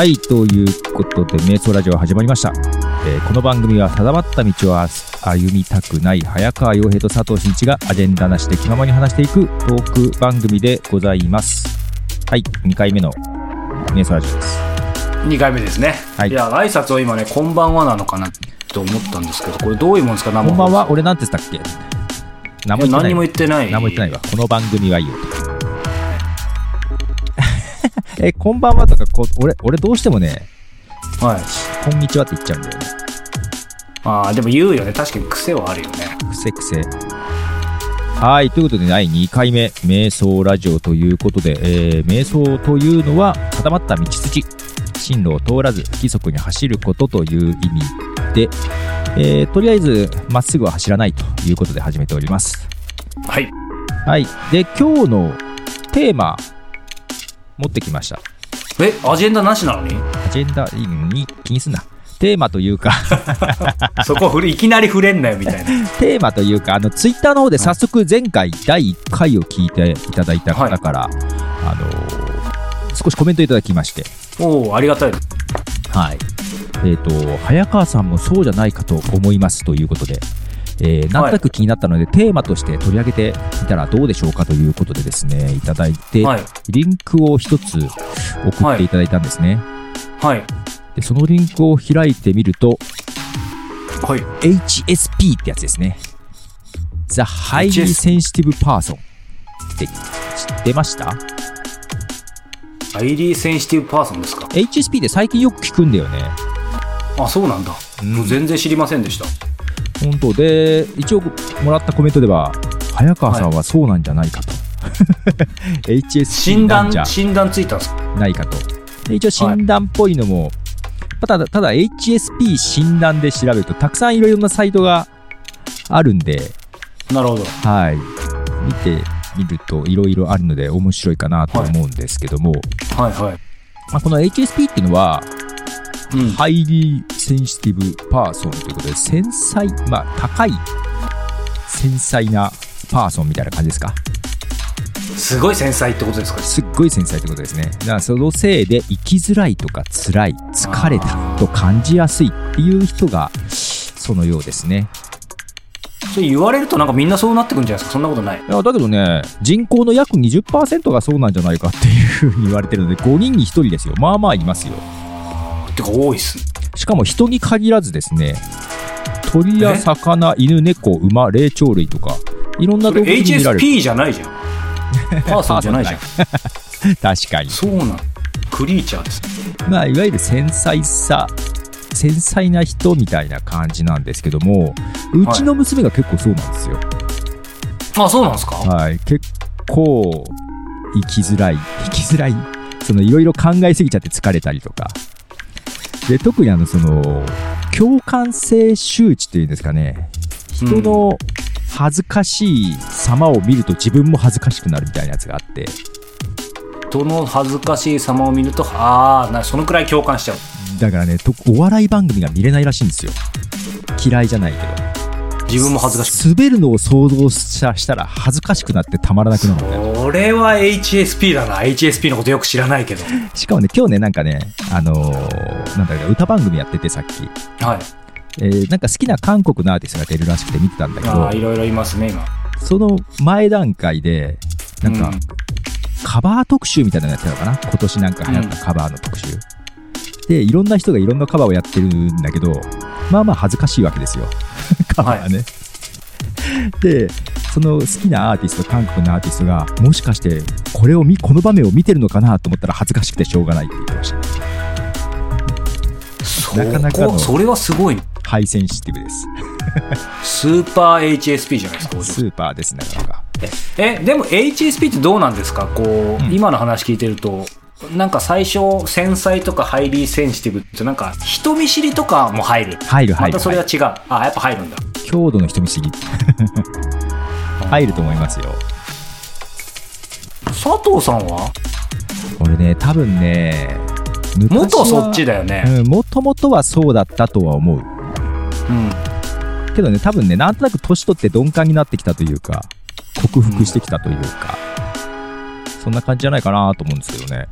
はい、ということで、瞑想ラジオ始まりました。えーこの番組は定まった道を歩みたくない早川洋平と佐藤真一がアジェンダなしで気ままに話していくトーク番組でございます。はい、2回目の瞑想ラジオです。2回目ですね、はいい、や挨拶を今ね「こんばんは」なのかなと思ったんですけどこれどういうもんですか？生こんばんは、放俺なんて言ったっけ？何もも言ってない。言ってない何も言ってないわ。この番組はいいよと。え、こんばんはとかこ、俺、俺どうしてもね、はいこんにちはって言っちゃうんだよね。ああでも言うよね確かに癖はあるよねくせくせ。はい。ということで、第2回目、瞑想ラジオということで、えー瞑想というのは、定まった道筋、進路を通らず、不規則に走ることという意味で、えーとりあえず、まっすぐは走らないということで始めております。はいはい。で、今日のテーマ、持ってきました。えアジェンダなしなのに？アジェンダに？気にすんな。テーマというか、そこいきなり触れんなよみたいな。テーマというか、あの、ツイッターの方で早速前回第1回を聞いていただいた方から、あのー少しコメントいただきまして、おおありがたい。はい。えっ、と、早川さんもそうじゃないかと思いますということで、えーなんとなく気になったので、テーマとして取り上げてみたらどうでしょうかということでですね、いただいて、はい。リンクを一つ送っていただいたんですね。はい。で、そのリンクを開いてみると、はい。HSP ってやつですね。The Highly Sensitive Person って知ってました？ Highly Sensitive Person ですか ?HSP って最近よく聞くんだよね。あそうなんだ、うん。もう全然知りませんでした本当で、一応もらったコメントでは、早川さんはそうなんじゃないかと。HSP 診なんじゃ断診断ついたんですか？ないかと。で一応診断っぽいのも、ただ、ただ HSP 診断で調べると、たくさんいろいろなサイトがあるんで、なるほどはい。見てみるといろいろあるので面白いかなと思うんですけども、はいはいまあ、この HSP っていうのは、うん Highly Sensitive Person ということで、繊細、まあ、高い繊細なパーソンみたいな感じですか？すごい繊細ってことですか？すっごい繊細ってことですね。だからそのせいで生きづらいとか辛い、疲れたと感じやすいっていう人が、そのようですね。それ言われるとなんかみんなそうなってくんじゃないですか？そんなことないいやだけどね、人口の約20%がそうなんじゃないかっていうふうに言われてるので、5人に1人ですよ。まあまあいますよ。てか多いっすしかも人に限らずですね、鳥やえ？魚、犬、猫、馬、霊長類とか、いろんな動物に見られる。HSP じゃないじゃん パーソンじゃないじゃん 確かに。そうなんクリーチャーですまあ、いわゆる繊細さ、繊細な人みたいな感じなんですけども、うちの娘が結構そうなんですよ。あそうなんですか、はい。結構、生きづらい。生きづらい。その、いろいろ考えすぎちゃって疲れたりとか。で、特にあの、その、共感性周知っていうんですかね。人の恥ずかしい様を見ると自分も恥ずかしくなるみたいなやつがあって。人の恥ずかしい様を見るとああなそのくらい共感しちゃうだからね、とお笑い番組が見れないらしいんですよ。嫌いじゃないけど。自分も恥ずかしく滑るのを想像したしたら恥ずかしくなってたまらなくなるみたいな。これは HSP だな HSP のことよく知らないけどしかもね、今日ね、なんかね、あのーなんだろう、歌番組やっててさっき。はいえーなんか好きな韓国のアーティストが出るらしくて見てたんだけどああ、いろいろいますね今その前段階で、なんかうんカバー特集みたいなのやってたのかな？今年なんか流行ったカバーの特集。で、いろんな人がいろんなカバーをやってるんだけど、まあまあ恥ずかしいわけですよ。カバーね。で、その好きなアーティスト、韓国のアーティストが、もしかしてこれを見、この場面を見てるのかなと思ったら恥ずかしくてしょうがないって言ってました。そなかなかのこそれはすごいハイセンシティブです。スーパー HSP じゃないですかスーパーですね、なかなか。えでも HSP ってどうなんですか？こう、うん今の話聞いてるとなんか最初繊細とかハイリーセンシティブってなんか人見知りとかも入る。入る入る。またそれは違う、あやっぱ入るんだ。強度の人見知り。入ると思いますよ。佐藤さんは？俺ね多分ね元そっちだよね。うんもともとはそうだったとは思う。うん。けどね多分ねなんとなく年取って鈍感になってきたというか克服してきたというか、そんな感じじゃないかなと思うんですけどね。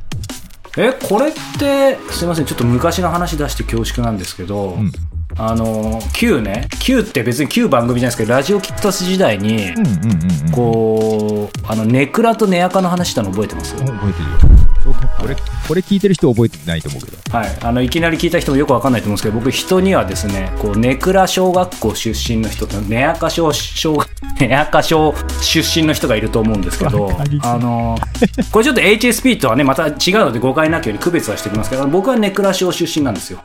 えこれってすいません。ちょっと昔の話出して恐縮なんですけど、うんあの Q ね。Q って別に Q 番組じゃないですけどラジオキッタス時代に、こうあのネクラとネアカの話したの覚えてます、うん覚えてるよ。これこれ聞いてる人覚えてないと思うけど。はい、あのいきなり聞いた人もよくわかんないと思うんですけど僕人にはですねこうネクラ小学校出身の人とネアカ小小 ネアカ小出身の人がいると思うんですけどあのこれちょっと HSP とはねまた違うので誤解なきように区別はしておきますけど僕はネクラ小出身なんですよ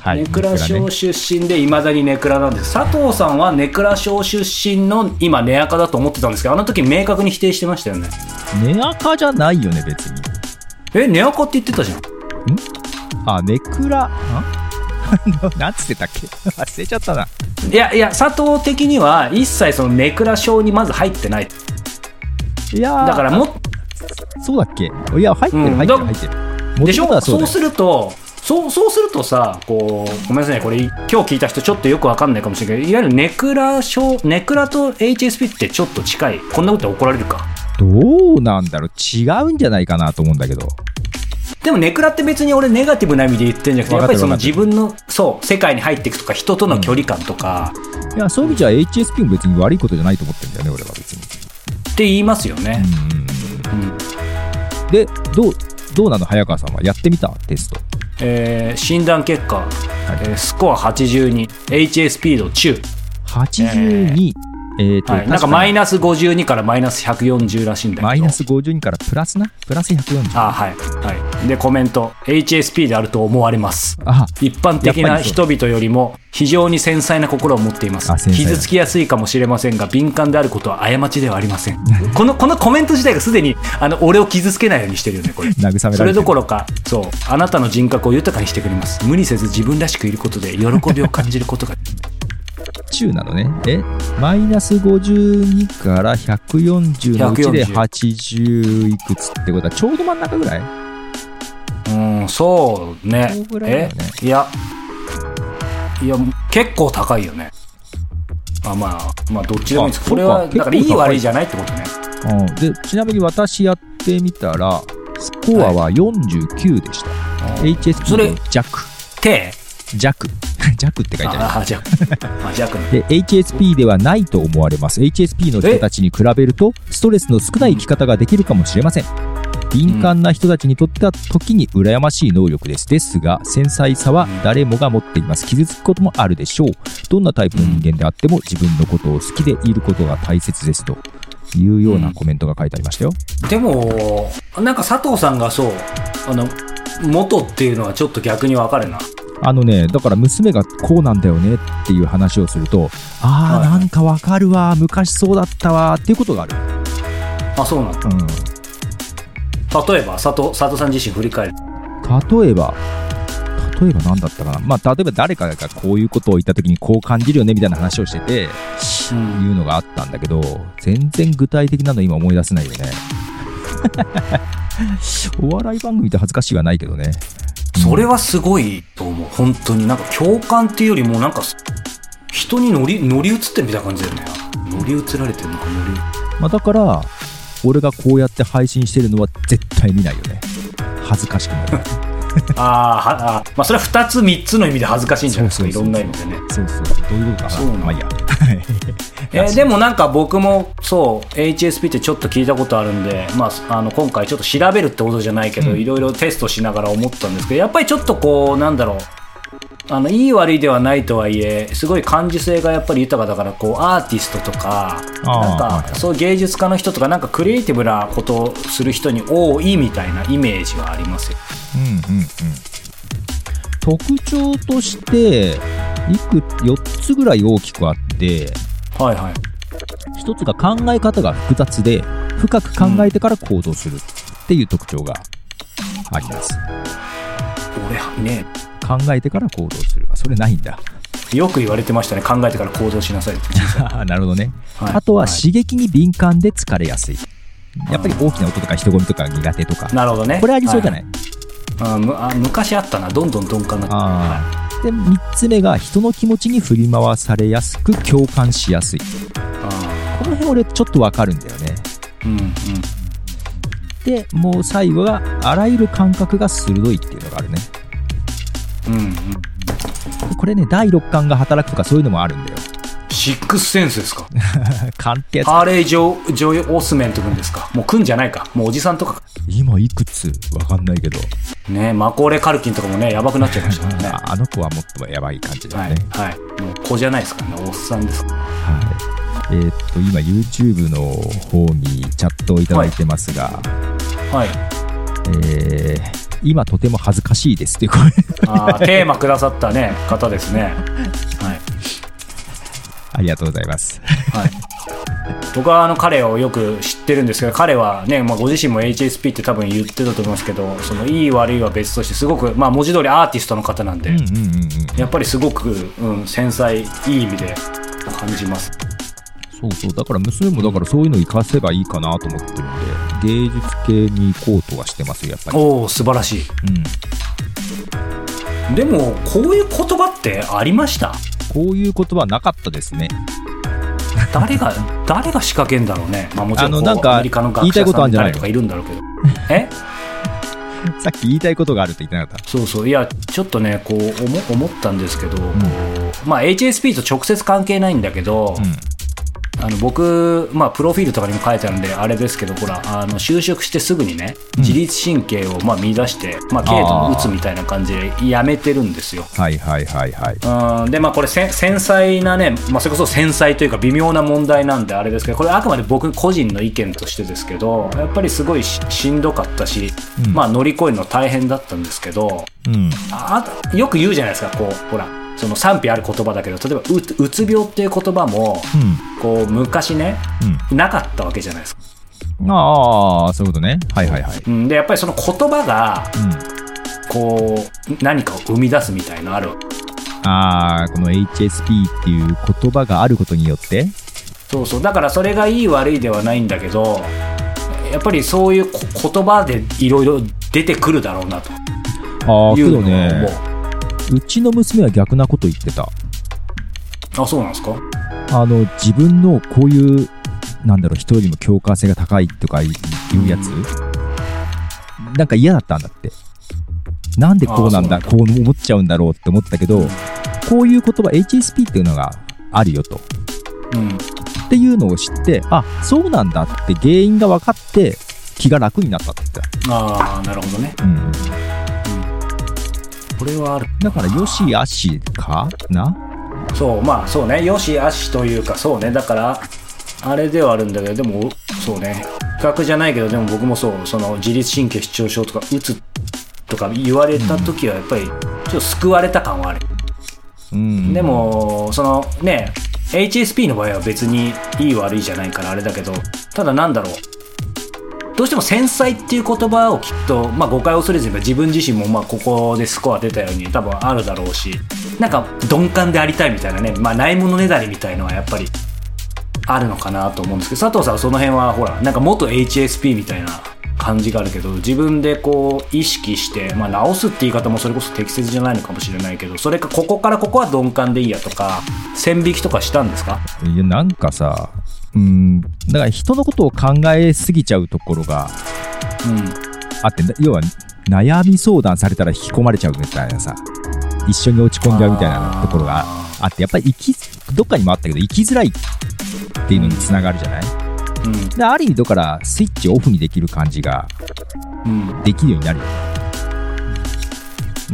はいネクラね小出身でいまだにネクラなんです。佐藤さんはネクラ小出身の今ネアカだと思ってたんですけどあの時明確に否定してましたよね。ネアカじゃないよね別に。えネアカって言ってたじゃん。あネクラ？ん？なんつってたっけ？忘れちゃったな。いやいや佐藤的には一切そのネクラ小にまず入ってない。いやー。だからもそうだっけ？いや入ってるうん。入ってるだ入ってる。元でしょ？そうするとそうそうするとさこうごめんなさいねこれ今日聞いた人ちょっとよくわかんないかもしれないけどいわゆるネクラ症ネクラと HSP ってちょっと近いこんなことで怒られるか？どうなんだろう？違うんじゃないかなと思うんだけど。でもネクラって別に俺ネガティブな意味で言ってるんじゃなくてやっぱりその自分のそう世界に入っていくとか人との距離感とか、いやそういう意味じゃ HSP も別に悪いことじゃないと思ってるんだよね俺は別に。って言いますよね、うん。うん。でどうどうなの？早川さんは。やってみた？テストえー診断結果、えースコア 82HSP 度中。82えーとはい、なんかマイナス52からマイナス140らしいんだけど。マイナス52からプラスなプラス140あはい。はい。でコメント。HSP であると思われます。あ一般的な人々よりも非常に繊細な心を持っています。傷つきやすいかもしれませんが敏感であることは過ちではありません このこのコメント自体がすでにあの俺を傷つけないようにしてるよねこれ。慰められてるそれどころかそう。あなたの人格を豊かにしてくれます。無理せず自分らしくいることで喜びを感じることが中なのね。え？マイナス52から140のうちで140 80いくつってことはちょうど真ん中ぐらい？うんそうね。そうぐらいだよね。え？いや。いや結構高いよね。あまあまあどっちでもいいです。あこれはそうか。だからいい結構高い悪いじゃないってことね。うん。でちなみに私やってみたらスコアは49でした、そ HSP れの弱。手弱 弱って書いてある。ああじゃあじゃあで HSP ではないと思われます。HSP の人たちに比べるとストレスの少ない生き方ができるかもしれません。敏感な人たちにとっては時に羨ましい能力です。ですが繊細さは誰もが持っています。傷つくこともあるでしょう。どんなタイプの人間であっても自分のことを好きでいることが大切です。というようなコメントが書いてありましたよ、でもなんか佐藤さんがそう。あの元っていうのはちょっと逆に分かるなあのねだから娘がこうなんだよねっていう話をするとああ、はいなんかわかるわ昔そうだったわっていうことがある、あそうなんだ。うん、例えば佐藤佐藤さん自身振り返る。例えば例えば何だったかな。まあ例えば誰かがこういうことを言った時にこう感じるよねみたいな話をしててうん。いうのがあったんだけど全然具体的なの今思い出せないよね。お笑い番組って恥ずかしいはないけどねそれはすごいと思う。本当に。なんか共感っていうよりもなんか人に乗り乗り移ってみたいな感じだよね。乗り移られてるのか乗りまあ、だから俺がこうやって配信してるのは絶対見ないよね。恥ずかしくなる ああー。まあそれは2つ3つの意味で恥ずかしいんじゃないですか。いろんな意味でね。そうそう。どういうことかな。そうなんだまあい いや。えーでもなんか僕もそう HSP ってちょっと聞いたことあるんで、まあ、あの今回ちょっと調べるってことじゃないけど、うん。いろいろテストしながら思ったんですけどやっぱりちょっとこうなんだろう。あのいい悪いではないとはいえすごい感受性がやっぱり豊かだからこうアーティストとかなんはいかそう芸術家の人とかなんかクリエイティブなことをする人に多いみたいなイメージはありますよ。うんうんうん。特徴としていく4つぐらい大きくあってはいはい。一つが考え方が複雑で深く考えてから行動するっていう特徴があります、俺ね考えてから行動する。あそれないんだ。よく言われてましたね。考えてから行動しなさいって。なるほどね、はい。あとははい。刺激に敏感で疲れやすい。やっぱり大きな音とか人混みとか苦手とか。なるほどね。これありそうじゃない、あむあ昔あったな。どんどん鈍感なあで3つ目が人の気持ちに振り回されやすく共感しやすい。あこの辺俺ちょっとわかるんだよね。ーうんうん。でもう最後があらゆる感覚が鋭いっていうのがあるね。うんうん。これね第6感が働くとかそういうのもあるんだよシックスセンスですか？勘ってやつハーレー・ジョジョイ・オスメント君ですか？もう君じゃないか。もうおじさんとか。今いくつ？わかんないけど、ねマコーレ・カルキンとかもね、やばくなっちゃいましたからね。ああの子はもっとやばい感じだねい。はい。もう子じゃないですからね。おっさんです。はい、えーっと今 YouTube の方にチャットをいただいてますが、はい。えー今とても恥ずかしいですっていう声あーテーマくださったね、方ですね。はい。ありがとうございますはい。僕はあの彼をよく知ってるんですけど、彼はね、まあ、ご自身も HSP って多分言ってたと思いますけど、そのいい悪いは別として、すごく、まあ、文字通りアーティストの方なんで、うんうんうんうんやっぱりすごく、うん、繊細、いい意味で感じます。そうそうだから娘もだからそういうの活かせばいいかなと思ってるんで芸術系に行こうとはしてますよやっぱり、おお、素晴らしうん、い。でも、こういう言葉ってありました？こういう言葉なかったですね。誰が、誰が仕掛けんだろうね。まあもちろんなんかアメリカの学言いたい者さんことあるんじゃないの？誰とかいるんだろうけど。え？さっき言いたいことがあるって言ってなかった。そうそう。いやちょっとねこう思思ったんですけど、こうまあ、HSP と直接関係ないんだけど、うんあの僕、まあ、プロフィールとかにも書いてあるんであれですけどほらあの就職してすぐにねうん。自律神経をまあ見出して、まあ、軽度のうつみたいな感じでやめてるんですよ。はいはいはいはい。うん。でまあこれ繊細なね、まあ、それこそ繊細というか微妙な問題なんであれですけどこれあくまで僕個人の意見としてですけどやっぱりすごいししんどかったし、うん。まあ乗り越えるの大変だったんですけどうん。あよく言うじゃないですかこうほらその賛否ある言葉だけど例えばううつ病っていう言葉もうん。こう昔ねうん。なかったわけじゃないですか、ああそういうことね。はいはいはい。うん、でやっぱりその言葉がうん。こう何かを生み出すみたいなあるああこの HSP っていう言葉があることによって？そうそう。だからそれがいい悪いではないんだけどやっぱりそういうこ言葉でいろいろ出てくるだろうなと。いうのをもねうちの娘は逆なこと言ってた。うあそうなんですか？あの自分のこういうなんだろう人よりも共感性が高いとかいうやつ？なんか嫌だったんだって。なんでこうなんだこう思っちゃうんだろうって思ったけどこういう言葉 HSP っていうのがあるよと。うんっていうのを知ってあそうなんだって原因が分かって気が楽になったって言ってああなるほどね、うん、これはある。だからよしあしかな？そうまあそうね。よしあしというかそうね。だからあれではあるんだけどでもそうね。比較じゃないけどでも僕もそう。その自律神経失調症とかうつとか言われた時はやっぱりちょっと救われた感はある、うん。でもそのね HSP の場合は別にいい悪いじゃないからあれだけどただなんだろうどうしても繊細っていう言葉をきっと、まあ、誤解を恐れずに自分自身もまあここでスコア出たように多分あるだろうしなんか鈍感でありたいみたいなね、まあ、ないものねだりみたいのはやっぱりあるのかなと思うんですけど佐藤さんはその辺はほらなんか元 HSP みたいな感じがあるけど自分でこう意識して、まあ、直すって言い方もそれこそ適切じゃないのかもしれないけどそれかここからここは鈍感でいいやとか線引きとかしたんですか？いやなんかさうん。だから人のことを考えすぎちゃうところがうんあって要は悩み相談されたら引き込まれちゃうみたいなさ一緒に落ち込んじゃうみたいなところがああってやっぱり生きどっかにもあったけど生きづらいっていうのにつながるじゃない、うん。である意味だからスイッチオフにできる感じがうん。できるようになる。よね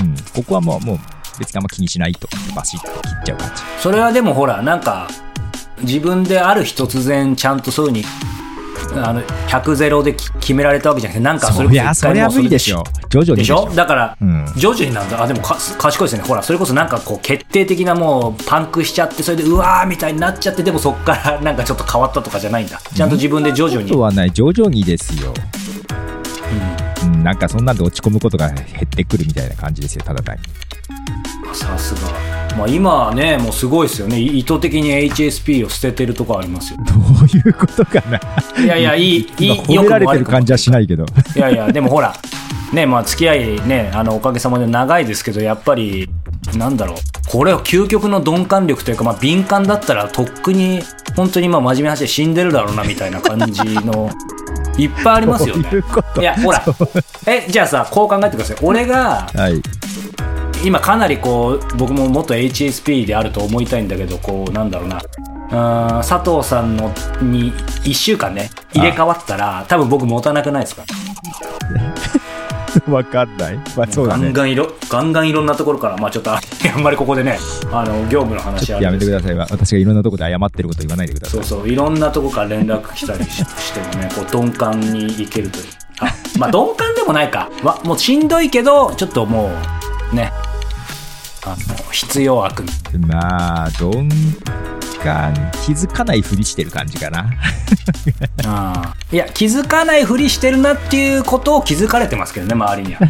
うん。ここはもうもう別にあんま気にしないと。バシッと切っちゃう感じ。それはでもほらなんか自分である日突然ちゃんとそういうふうにあの100ゼロでき決められたわけじゃなくてなんかそそれこそ一回もう無理でしょ。徐々にでしょ。だから、うん。徐々になんだ。あでもか賢いですね。ほらそれこそなんかこう決定的なもうパンクしちゃってそれでうわーみたいになっちゃってでもそっからなんかちょっと変わったとかじゃないんだ。ちゃんと自分で徐々に、ことはない。徐々にですよ、うん、なんかそんなんで落ち込むことが減ってくるみたいな感じですよただ単に。うんさすが、まあ、今はねもうすごいですよね。い意図的に HSP を捨ててるとこありますよ。どういうことかな？いやいやいいい今い褒められてる感じはしないけど。いやいや、でもほら、ね、まあ付き合いね、あの、おかげさまで長いですけど、やっぱり、なんだろう、これは究極の鈍感力というか、まあ敏感だったらとっくに、本当にまあ真面目な話で死んでるだろうな、みたいな感じの、いっぱいありますよね。いやほらえじゃあさこう考えてください。俺がはい。今かなりこう僕も元 HSP であると思いたいんだけどこうなんだろうなうーん佐藤さんのに1週間ね入れ替わったら多分僕持たなくないですか？わかんない。まあそうだね。ガンガンいろガンガンいろんなところからまあちょっとあ あんまりここでねあの業務の話やめてください。わ私がいろんなところで謝ってること言わないでくださいそう。そういろんなとこから連絡来たりししてもねこう鈍感にいけるというあまあ鈍感でもないか、ま、もうしんどいけどちょっともうねあの必要悪。まあ、鈍感、気づかないふりしてる感じかな。あーいや気づかないふりしてるなっていうことを気づかれてますけどね周りには、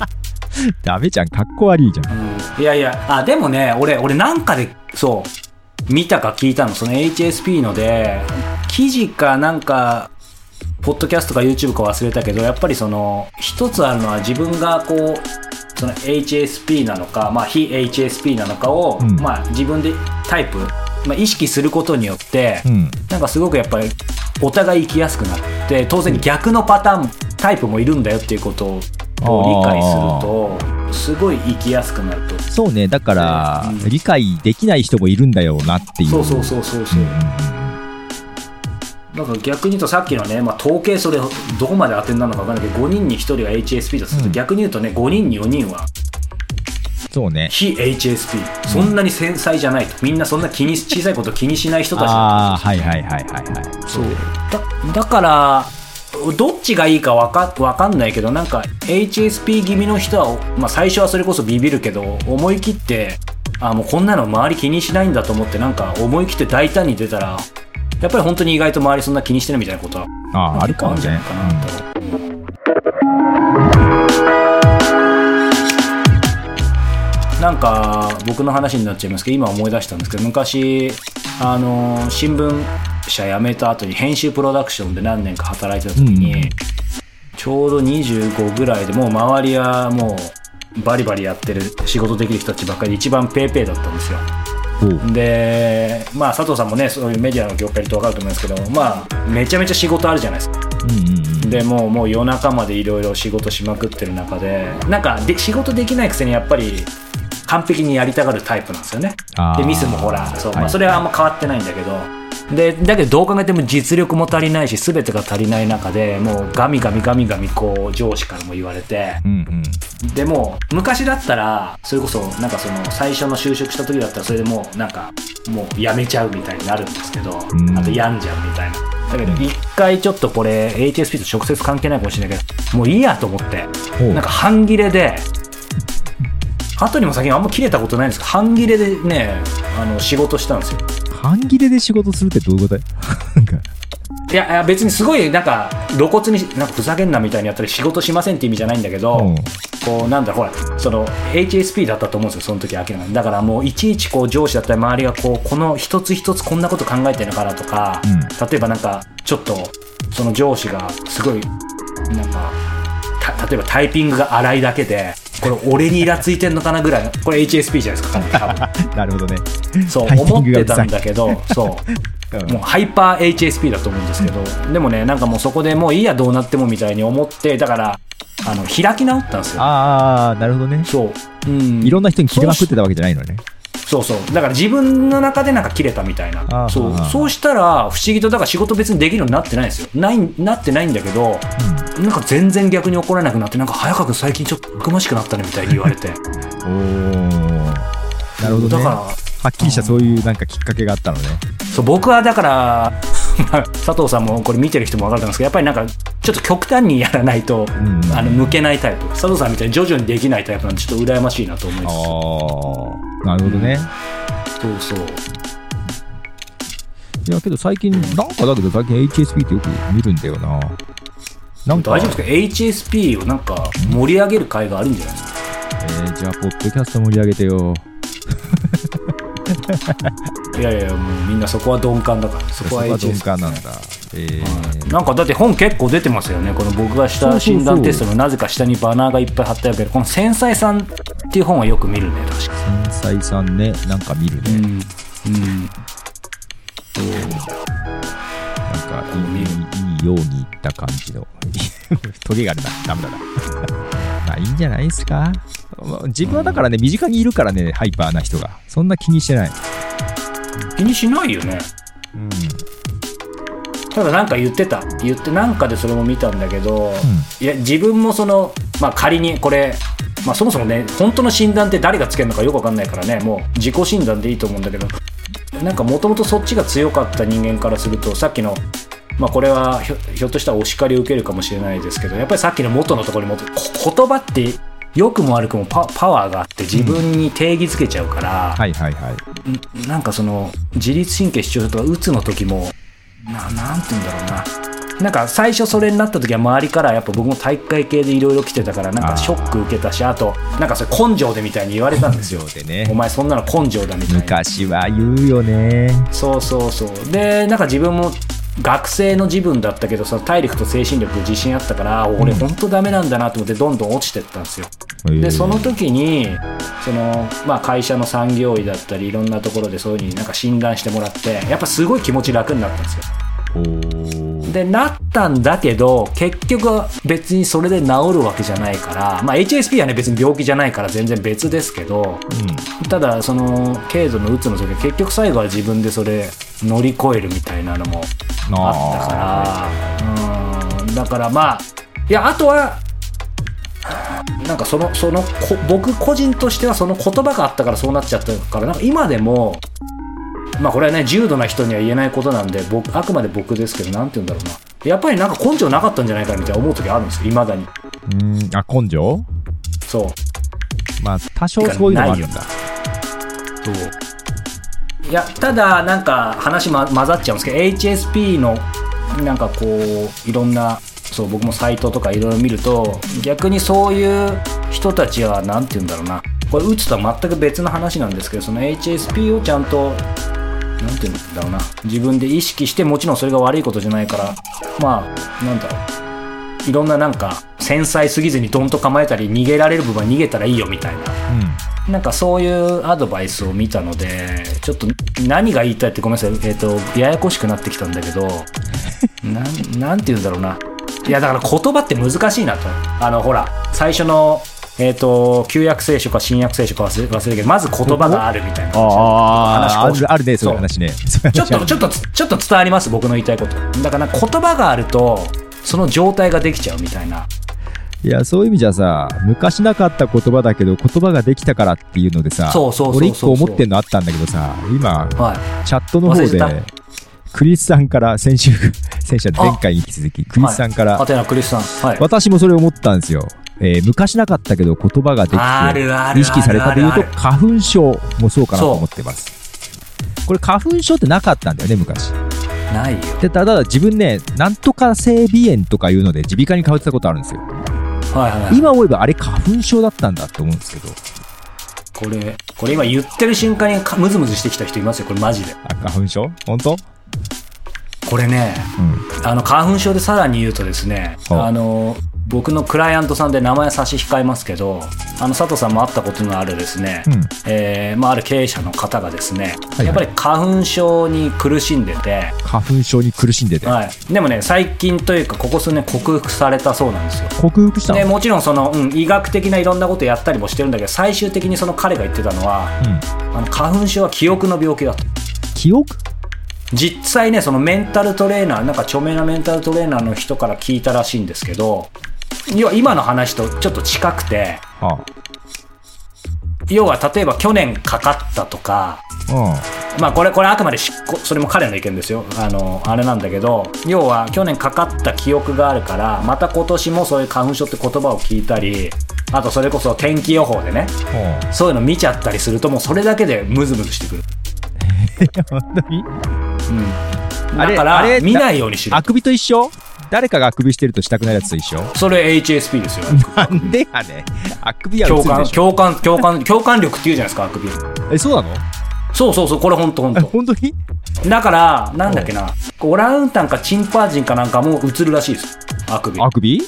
ダメじゃん、かっこ悪いじゃん。うん、いやいやあでもね俺俺なんかでそう見たか聞いたの。その HSP ので記事かなんかポッドキャストか YouTube か忘れたけどやっぱりその一つあるのは自分がこうその HSP なのか、まあ、非 HSP なのかを、うん。まあ、自分でタイプ、まあ、意識することによって、うん。なんかすごくやっぱりお互い生きやすくなって当然逆のパターンタイプもいるんだよっていうことを理解するとすごい生きやすくなると。そうね、だから、うん。理解できない人もいるんだよなっていう。そうそうそうそうそう。うんうんから逆に言うとさっきのね、まあ、統計それどこまで当てになるのか分かんないけど5人に1人が HSP だとすると、うん。逆に言うとね5人に4人はそうね。非 HSP そんなに繊細じゃないと。みんなそんな気に 小さいこと気にしない人たちだああ、はいはいはいはいはい。そう。だだからどっちがいいかわかわかんないけどなんか HSP 気味の人は、まあ、最初はそれこそビビるけど思い切ってあもうこんなの周り気にしないんだと思ってなんか思い切って大胆に出たらやっぱり本当に意外と周りそんな気にしてないみたいなことはああ、あるかもね。結構あるん。じゃない。かなと、なんか僕の話になっちゃいますけど今思い出したんですけど昔あの新聞社辞めた後に編集プロダクションで何年か働いてた時に、うんちょうど25ぐらいでもう周りはもうバリバリやってる仕事できる人たちばっかりで一番ペーペーだったんですよでまあ佐藤さんもねそういうメディアの業界と分かると思いますけどまあめちゃめちゃ仕事あるじゃないですか。うん。でもうもう夜中までいろいろ仕事しまくってる中でなんかで仕事できないくせにやっぱり完璧にやりたがるタイプなんですよね。でミスもほらそう、まあ、はい。それはあんま変わってないんだけどでだけどどう考えても実力も足りないし全てが足りない中でもうガミガミガミガミこう上司からも言われて。うんうん。でも昔だったらそれこそなんかその最初の就職した時だったらそれでもうなんかもう辞めちゃうみたいになるんですけど、ん。あと病んじゃうみたいな。だけど一回ちょっとこれ HSP と直接関係ないかもしれないけどもういいやと思ってなんか半切れで後にも先にあんま切れたことないんですけど半切れでねあの仕事したんですよ半切れで仕事するってどういうこと？だ よなんか、いやいや別にすごいなんか露骨になんかふざけんなみたいにやったり仕事しませんって意味じゃないんだけど、うん。こうなんだほらその HSP だったと思うんですよその時明らかに。だからもういちいちこう上司だったり周りがこうこの一つ一つこんなこと考えてるのかなとか、うん。例えばなんかちょっとその上司がすごいなんかた例えばタイピングが荒いだけでこれ俺にイラついてんのかなぐらいのこれ HSP じゃないですか 多分。なるほどね。そう思ってたんだけどそう。うん。もうハイパー HSP だと思うんですけど、でもねなんかもうそこでもういいやどうなってもみたいに思ってだからあの開き直ったんですよ。ああ、なるほどね。そう、うん、いろんな人に切れまくってたわけじゃないのね。そうそう。だから自分の中でなんか切れたみたいな。そう。そうしたら不思議とだから仕事別にできるようになってないんです。よないなってないんだけどなんか全然逆に怒られなくなってなんか早川君最近ちょっとたくましくなったねみたいに言われて。おー。なるほどね。だからはっきりしたそういうなんかきっかけがあったのね。そう僕はだからまあ佐藤さんもこれ見てる人も分かると思うんですけどやっぱりなんかちょっと極端にやらないと、ん。あの向けないタイプ。佐藤さんみたいに徐々にできないタイプなんでちょっと羨ましいなと思います。なるほどね。そうそう。いや、けど最近、なんかだけど最近 HSP ってよく見るんだよな。なんか、大丈夫ですか？HSP をなんか盛り上げる会があるんじゃない？ですかえー、じゃあ、ポッドキャスト盛り上げてよ。いやいやもうみんなそこは鈍感だから。そこはそこは鈍感なんだ。えー、なんかだって本結構出てますよねこの僕がした診断テストのなぜか下にバナーがいっぱい貼ってあるけどこの繊細さんっていう本はよく見るね確か。繊細さんね、なんか見るね。うん。うん。なんかいい、いいようにいった感じの。トゲがあるな。ダメだな。まあいいんじゃないですか。まあ自分はだからね身近にいるからねハイパーな人が。そんな気にしてない気にしないよね。うんただなんか言ってた。言ってなんかでそれも見たんだけど、ん。いや自分もその、まあ、仮にこれ、まあ、そもそもね本当の診断って誰がつけるのかよくわかんないからね。もう自己診断でいいと思うんだけど。なんかもともとそっちが強かった人間からするとさっきのまあこれはひょっとしたらお叱りを受けるかもしれないですけどやっぱりさっきの元のところに戻ってこ言葉って良くも悪くもパパワーがあって自分に定義づけちゃうから、はいはいはい。んなんかその自律神経失調症とかうつの時もななんて言うんだろうな。なんか最初それになった時は周りからやっぱ僕も体育会系でいろいろ来てたからなんかショック受けたしあとなんかそれ根性でみたいに言われたんですよ。ね。お前そんなの根性だみたいな。昔は言うよね。そうそうそう。でなんか自分も学生の自分だったけどその体力と精神力自信あったから俺本当ダメなんだなと思ってどんどん落ちてったんですよ。でその時にその、まあ、会社の産業医だったりいろんなところでそういうふうになんか診断してもらってやっぱすごい気持ち楽になったんですよでなったんだけど結局は別にそれで治るわけじゃないから、まあ、HSP はね別に病気じゃないから全然別ですけどただその軽度のうつの時は結局最後は自分でそれ乗り越えるみたいなのもうんあったからうん。だからまあいやあとはなんかそのそのこ僕個人としてはその言葉があったからそうなっちゃったからなんか今でもまあこれはね重度な人には言えないことなんで僕あくまで僕ですけどなんて言うんだろうな。やっぱりなんか根性なかったんじゃないかみたいな思う時あるんですよいまだに。うんあ根性？そう。まあ多少そういうのもあるんだいやただなんか話、ま、混ざっちゃうんですけど HSP のなんかこういろんなそう僕もサイトとかいろいろ見ると逆にそういう人たちはなんて言うんだろうなこれうつとは全く別の話なんですけどその HSP をちゃんとなんて言うんだろうな。自分で意識してもちろんそれが悪いことじゃないから。まあなんだろう。いろんななんか繊細すぎずにドンと構えたり逃げられる部分は逃げたらいいよみたいな。うん。なんかそういうアドバイスを見たので、ちょっと何が言いたいってごめんなさい、えっ、と、ややこしくなってきたんだけど、なん、なんて言うんだろうな。いや、だから言葉って難しいなと。あの、ほら、最初の、えっ、と、旧約聖書か新約聖書か忘れ忘れたけど、まず言葉があるみたいなあああ話るあるねそういう話ねちょっと、ちょっと、ちょっと伝わります、僕の言いたいこと。だから、言葉があると、その状態ができちゃうみたいな。いやそういう意味じゃさ昔なかった言葉だけど言葉ができたからっていうのでさそうそうそうそう俺一個思ってんのあったんだけどさ今はい。チャットの方でクリスさんから先週先週前回に引き続きクリスさんから、ハテナクリスさん。はい。私もそれ思ったんですよ、えー昔なかったけど言葉ができて意識されたというと花粉症もそうかなと思ってます。これ花粉症ってなかったんだよね昔。ないよ。でただ自分ねなんとか性鼻炎とかいうので耳鼻科に通ってたことあるんですよ。はいはいはい。今思えばあれ花粉症だったんだと思うんですけど。これ、これ今言ってる瞬間にかムズムズしてきた人いますよ、これマジで。あ花粉症？本当？これね、うん。あの、花粉症でさらに言うとですね、はああの、僕のクライアントさんで名前差し控えますけど、あの、佐藤さんも会ったことのあるですね、うん。えーまあ、ある経営者の方がですね、はいやっぱり花粉症に苦しんでて、花粉症に苦しんでて、はい、でもね、最近というか、ここ数年克服されたそうなんですよ。克服したの、でもちろんその、うん、医学的ないろんなことやったりもしてるんだけど最終的にその彼が言ってたのはうん、あの花粉症は記憶の病気だと。記憶？実際ねそのメンタルトレーナーなんか著名なメンタルトレーナーの人から聞いたらしいんですけど要は今の話とちょっと近くては要は例えば去年かかったとかあ、まあこれこれあくまでしこそれも彼の意見ですよ。あのあれなんだけど要は去年かかった記憶があるからまた今年もそういう花粉症って言葉を聞いたりあとそれこそ天気予報でねうん、はそういうの見ちゃったりするともうそれだけでムズムズしてくる、あ、本当に？うん、だから見ないようにしろ。あくびと一緒？誰かがあくびしてるとしたくないやつと一緒？それ HSP ですよなんでやねあくびは映共感るでしょ共感共感共感力って言うじゃないですかあくびえそうなの？そうそうそうこれ本当本え当本当に？だからなんだっけな。オランウータンかチンパンジンかなんかも映るらしいです。あくび。あくび？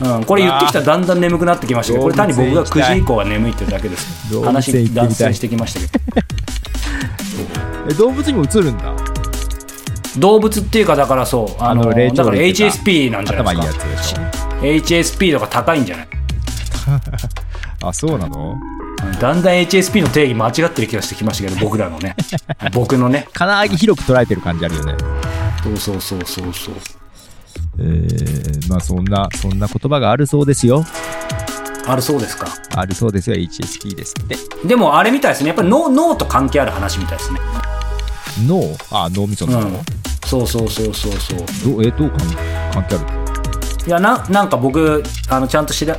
うん、これ言ってきたらだんだん眠くなってきましたけどこれ単に僕が動物園行きたい9時以降は眠いっていうだけです。動物園行ってみたい。話脱線してきましたけど。え動物にも映るんだ動物っていうかだからそうあのだから HSP なんじゃないですか。HSP とか高いんじゃない？あそうなの？だんだん HSP の定義間違ってる気がしてきましたけど僕らのね。僕のね。金上げ広く捉えてる感じあるよね。そうそうそうそうそう。えー、まあそんなそんな言葉があるそうですよ。あるそうですか？あるそうですよ HSP ですって。でもあれみたいですね。やっぱり脳脳と関係ある話みたいですね脳？あ脳みその、うん。そうそうそうそうそう。どう？えどう関関係ある？いやななんか僕あのちゃんと調べ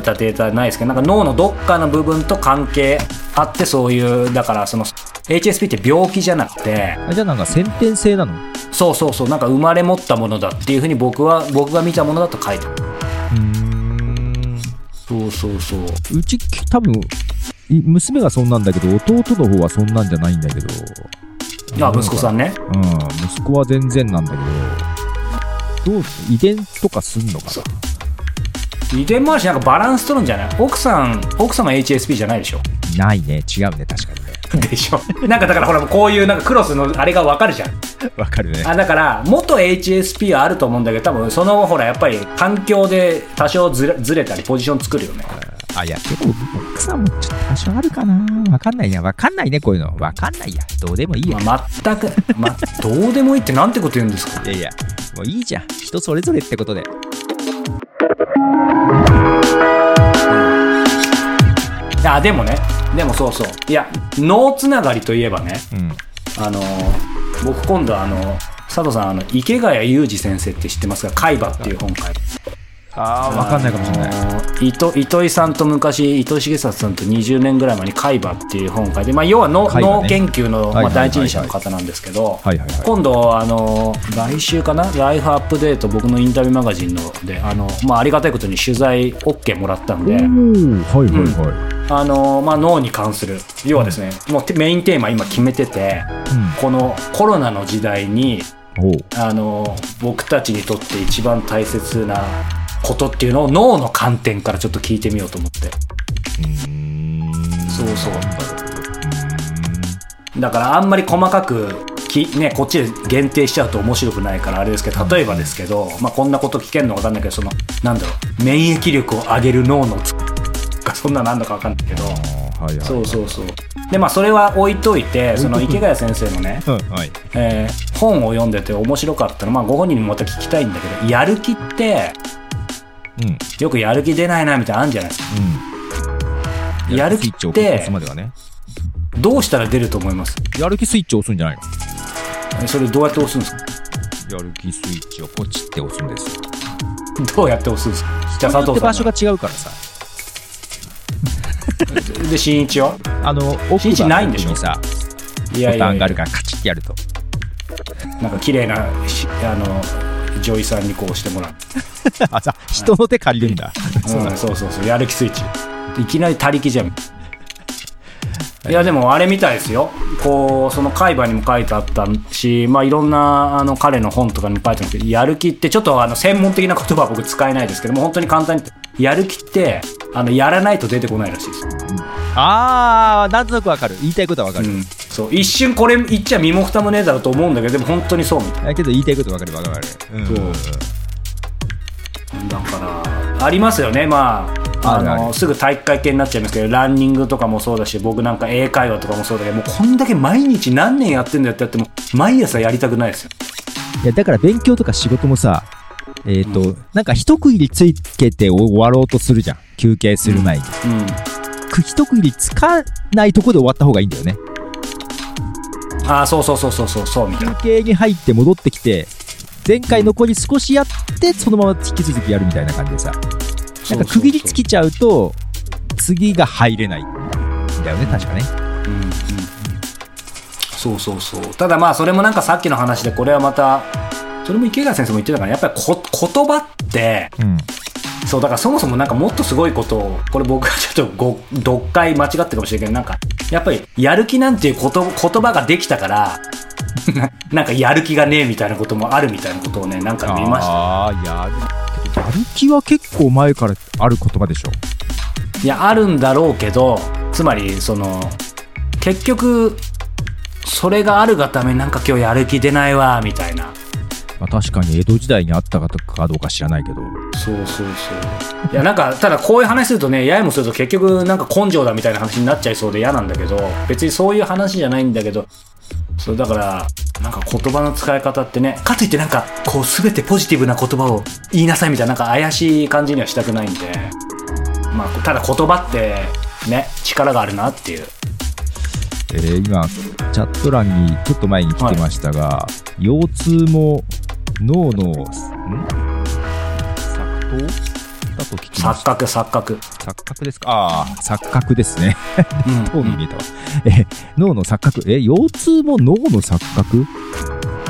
たデータないですけどなんか脳のどっかの部分と関係あってそういうだからその HSP って病気じゃなくてあじゃあなんか先天性なの？そうそうそうなんか生まれ持ったものだっていうふうに僕は僕が見たものだと書いてある。うーん。そうそうそう。うち多分い娘がそんなんだけど弟の方はそんなんじゃないんだけどあ息子さんね。うん。息子は全然なんだけどどう遺伝とかすんのかそう遺伝もあるしなんかバランス取るんじゃない？奥さん奥様 HSP じゃないでしょ？なないね。違うね確かにね。でしょ。なんかだからほらこういうなんかクロスのあれがわかるじゃん。わかるね。あだから元 HSP はあると思うんだけど多分そのほらやっぱり環境で多少ずれずれたりポジション作るよねあいやでも奥さんもちょっと多少あるかな。わかんないなわかんないねこういうの。わかんないや。どうでもいいや、まあ、全く、ま、どうでもいいってなんてこと言うんですか？いやいやもういいじゃん。人それぞれってことで。いやでもね。でもそうそう。いや脳つながりといえばね。うん。あの僕今度あの佐藤さんあの池谷裕二先生って知ってますか「海馬」っていう本書いてああわかんないかもしれない、糸糸井さんと昔糸井重里さんと20年ぐらい前に「海馬」っていう本書いて、まあ、要は脳,、ね。脳研究の、まあ、第一人者の方なんですけど、今度あの来週かな「ライフアップデート」僕のインタビューマガジンのであの、まあ、ありがたいことに取材 OK もらったんで。はいはいはい、あのまあ、脳に関する要はですね、もうてメインテーマ今決めててこのコロナの時代にあの僕たちにとって一番大切なことっていうのを脳の観点からちょっと聞いてみようと思って。そうそう。だからあんまり細かくき、ね、こっちで限定しちゃうと面白くないからあれですけど例えばですけど、まあ、こんなこと聞けるのか分かんないけどそのなんだろう免疫力を上げる脳のつかそんなのなんだか分かんないけど。はいはいそうそうそう。でまあそれは置いといてその池谷先生のね、うん。はい。えー本を読んでて面白かったのまあご本人にもまた聞きたいんだけどやる気ってうん。うんよくやる気出ないなみたいなのあるんじゃない？ですかやる気っスイッチを押てどうしたら出ると思います？やる気スイッチを押すんじゃないの？えそれどうやって押すんですか？やる気スイッチをポチって押すんですよ。どうやって押すんですか？じゃあ佐藤さん所が違うからさ。で新一は？あの奥スイッチないんでしょ？にさボタンがあるからカチッてやると。なんか綺麗なしあの女医さんにこうしてもらう あさ人の手借りるんだ。そうんそうそうそう。やる気スイッチ。いきなり他力じゃんい。やでもあれみたいですよ。こうその海馬にも書いてあったし、まあ、いろんなあの彼の本とかにも書いてあるんですけどやる気ってちょっとあの専門的な言葉は僕使えないですけども本当に簡単にやる気ってあのやらないと出てこないらしいです、あーなんとなくわかる。言いたいことはわかる、うん、そう。一瞬これ言っちゃ身も蓋もねえだろうと思うんだけどでも本当にそうみたい。だけど言いたいことわかるわかるわかる、うん。そう。だからありますよね。まああのすぐ体育会系になっちゃいますけどランニングとかもそうだし僕なんか英会話とかもそうだけどもうこんだけ毎日何年やってんだよってやっても毎朝やりたくないですよ。いやだから勉強とか仕事もさえっ、と、なんか一区切りつけて終わろうとするじゃん。休憩する前に、うん。く一区切りつかないとこで終わった方がいいんだよねああそうそうそうそうそうそうみたいな。休憩に入って戻ってきて前回残り少しやってそのまま引き続きやるみたいな感じでさ。なんか区切りつきちゃうと次が入れない。んだよね確かね。うんうん。そうそうそう。ただまあそれもなんかさっきの話でこれはまたそれも池谷先生も言ってたからやっぱりこ言葉ってうんそうだからそもそもなんかもっとすごいことをこれ僕はちょっとご読解間違ってるかもしれないけどなんかやっぱりやる気なんていうこと言葉ができたからな なんかやる気がねえみたいなこともあるみたいなことをねなんか見ました。ああやる。やる気は結構前からある言葉でしょ。いやあるんだろうけどつまりその結局それがあるがためなんか今日やる気出ないわみたいなまあ、確かに江戸時代にあったかどうか知らないけど。そうそうそう。いやなんかただこういう話するとねややもすると結局なんか根性だみたいな話になっちゃいそうで嫌なんだけど別にそういう話じゃないんだけどそうだからなんか言葉の使い方ってねかといってなんかこう全てポジティブな言葉を言いなさいみたいななんか怪しい感じにはしたくないんでまあただ言葉ってね力があるなっていう。えー今、チャット欄にちょっと前に来てましたが、腰痛も脳の、ん？錯動だと聞きま錯。覚錯覚錯覚ですか？ああ、錯覚ですね。うん 脳に見えたわ。え、脳の錯覚？え、腰痛も脳の錯覚？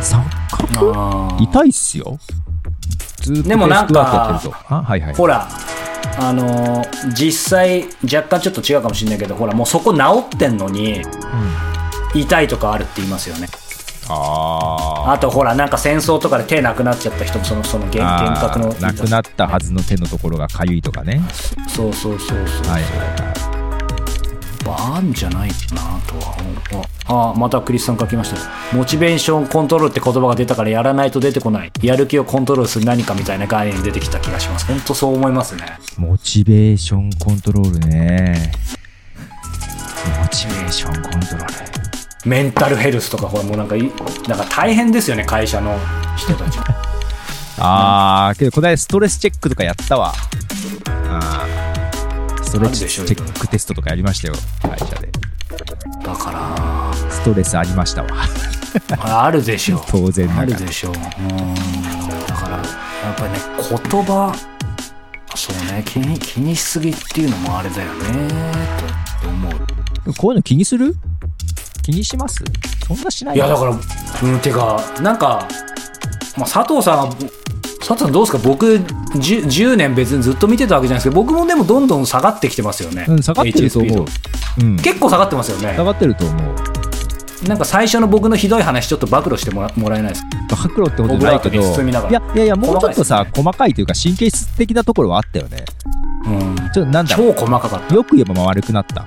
錯覚？痛いっすよ。ずーっとでもなんかはいはい。ほらあのー実際若干ちょっと違うかもしれないけどほらもうそこ治ってんのにうん痛いとかあるって言いますよねあーあとほらなんか戦争とかで手なくなっちゃった人もそのその幻覚のー。なくなったはずの手のところがかゆいとかね。そうそうそうそう、はいはいあんじゃないかなとは思うああまたクリスさん書きましたモチベーションコントロールって言葉が出たからやらないと出てこないやる気をコントロールする何かみたいな概念出てきた気がします本当そう思いますねモチベーションコントロールね。モチベーションコントロール。メンタルヘルスとかほらもうなんかいなんか大変ですよね会社の人たち。あー、けどこの間ストレスチェックとかやったわ。あーストレスチェックテストとかやりましたよ、会社で。だからストレスありましたわ。ああるでしょう。当然あるでしょう。うん。だからやっぱりね言葉そうね気に気にしすぎっていうのもあれだよねと思う。こういうの気にする？気にします？そんなしないいやだからうんてかなんか、まあ、佐藤さんは佐藤さんどうですか？僕 10, 10年別にずっと見てたわけじゃないですけど僕もでもどんどん下がってきてますよね、うん、下がってると思う。うん。結構下がってますよね下がってると思う。なんか最初の僕のひどい話ちょっと暴露してもらもらえないですか？暴露ってことないけど、いやいやいや、もうちょっとさ、細細かいというか神経質的なところはあったよね。うんちょっとなんだろ超細かかっう。よく言えば丸くなった。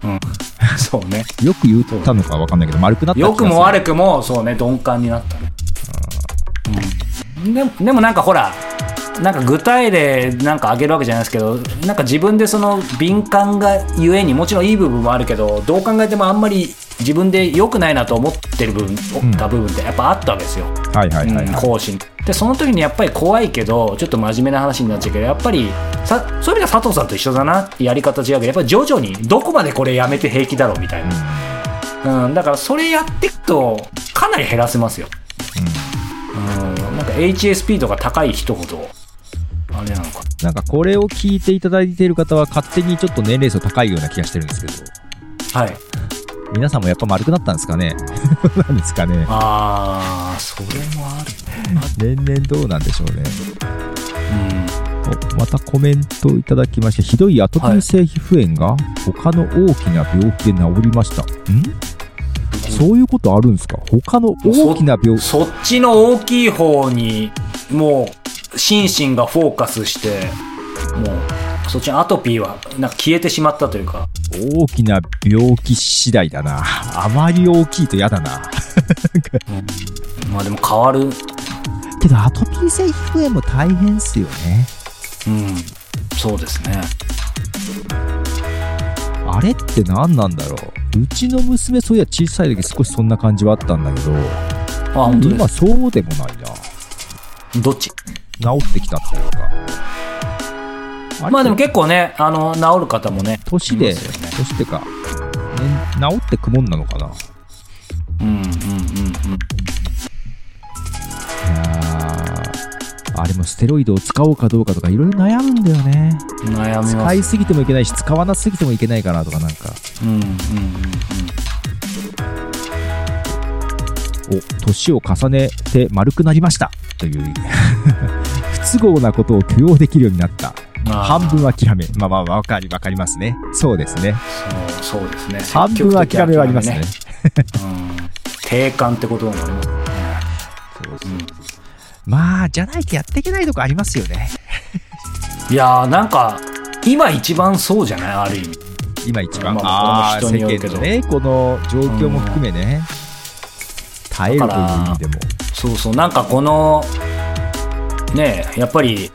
た、うん、そうね。よく言ったのかわかんないけど、丸くなった良くも悪くもそうね鈍感になったね、うん、ででもなんかほらなんか具体例なんか挙げるわけじゃないですけどなんか自分でその敏感がゆえにもちろんいい部分もあるけどどう考えてもあんまり自分で良くないなと思ってる部分、んた部分ってやっぱあったわけですよ、はいはいはい、はい。うん講師にでその時にやっぱり怖いけどちょっと真面目な話になっちゃうけどやっぱりさそういう意味では佐藤さんと一緒だな。やり方違うけどやっぱり徐々にどこまでこれやめて平気だろうみたいな、うん、だからそれやっていくとかなり減らせますよ、うん、なんか HSP とか高い人ほどあれなのか。なんかこれを聞いていただいている方は勝手にちょっと年齢層高いような気がしてるんですけど、はい。皆さんもやっぱ丸くなったんですかね。なんですかね。ああそれ 年々どうなんでしょうね。うんおまたコメントいただきまして、ひどいアトピー性皮膚炎が他の大きな病気で治りました。ん？そういうことあるんですか？他の大きな病気。そっちの大きい方にもう心身がフォーカスしてもうそっちのアトピーはなんか消えてしまったというか大きな病気次第だな。あまり大きいと嫌だな。まあでも変わるけどアトピー性皮膚炎も大変っすよね。うんそうですねあれって何なんだろううちの娘そういや小さい時少しそんな感じはあったんだけど、あ本当で今そうでもないな。すどっち？治ってきたっていうか。まあでも結構ねあの治る方もね年で、ね年ってか、ね、治ってくもんなのかな。いうんうんあれもステロイドを使おうかどうかとかいろいろ悩むんだよね。悩み使いすぎてもいけないし、使わなすぎてもいけないかなとかなんか。うんうんうんお、年を重ねて丸くなりましたという、不都合なことを許容できるようになった。半分諦め。まあまあ、わかり、わかりますね。そうですね。そうそうですね半分諦めはありますね。ねうん定感ってことになりますねまあ、じゃないとやっていけないとこありますよね。いやーなんか今一番そうじゃない？ある意味。今一番、まああ世間のね、この状況も含めね、耐えるという意味でも。そうそうなんかこのねえやっぱり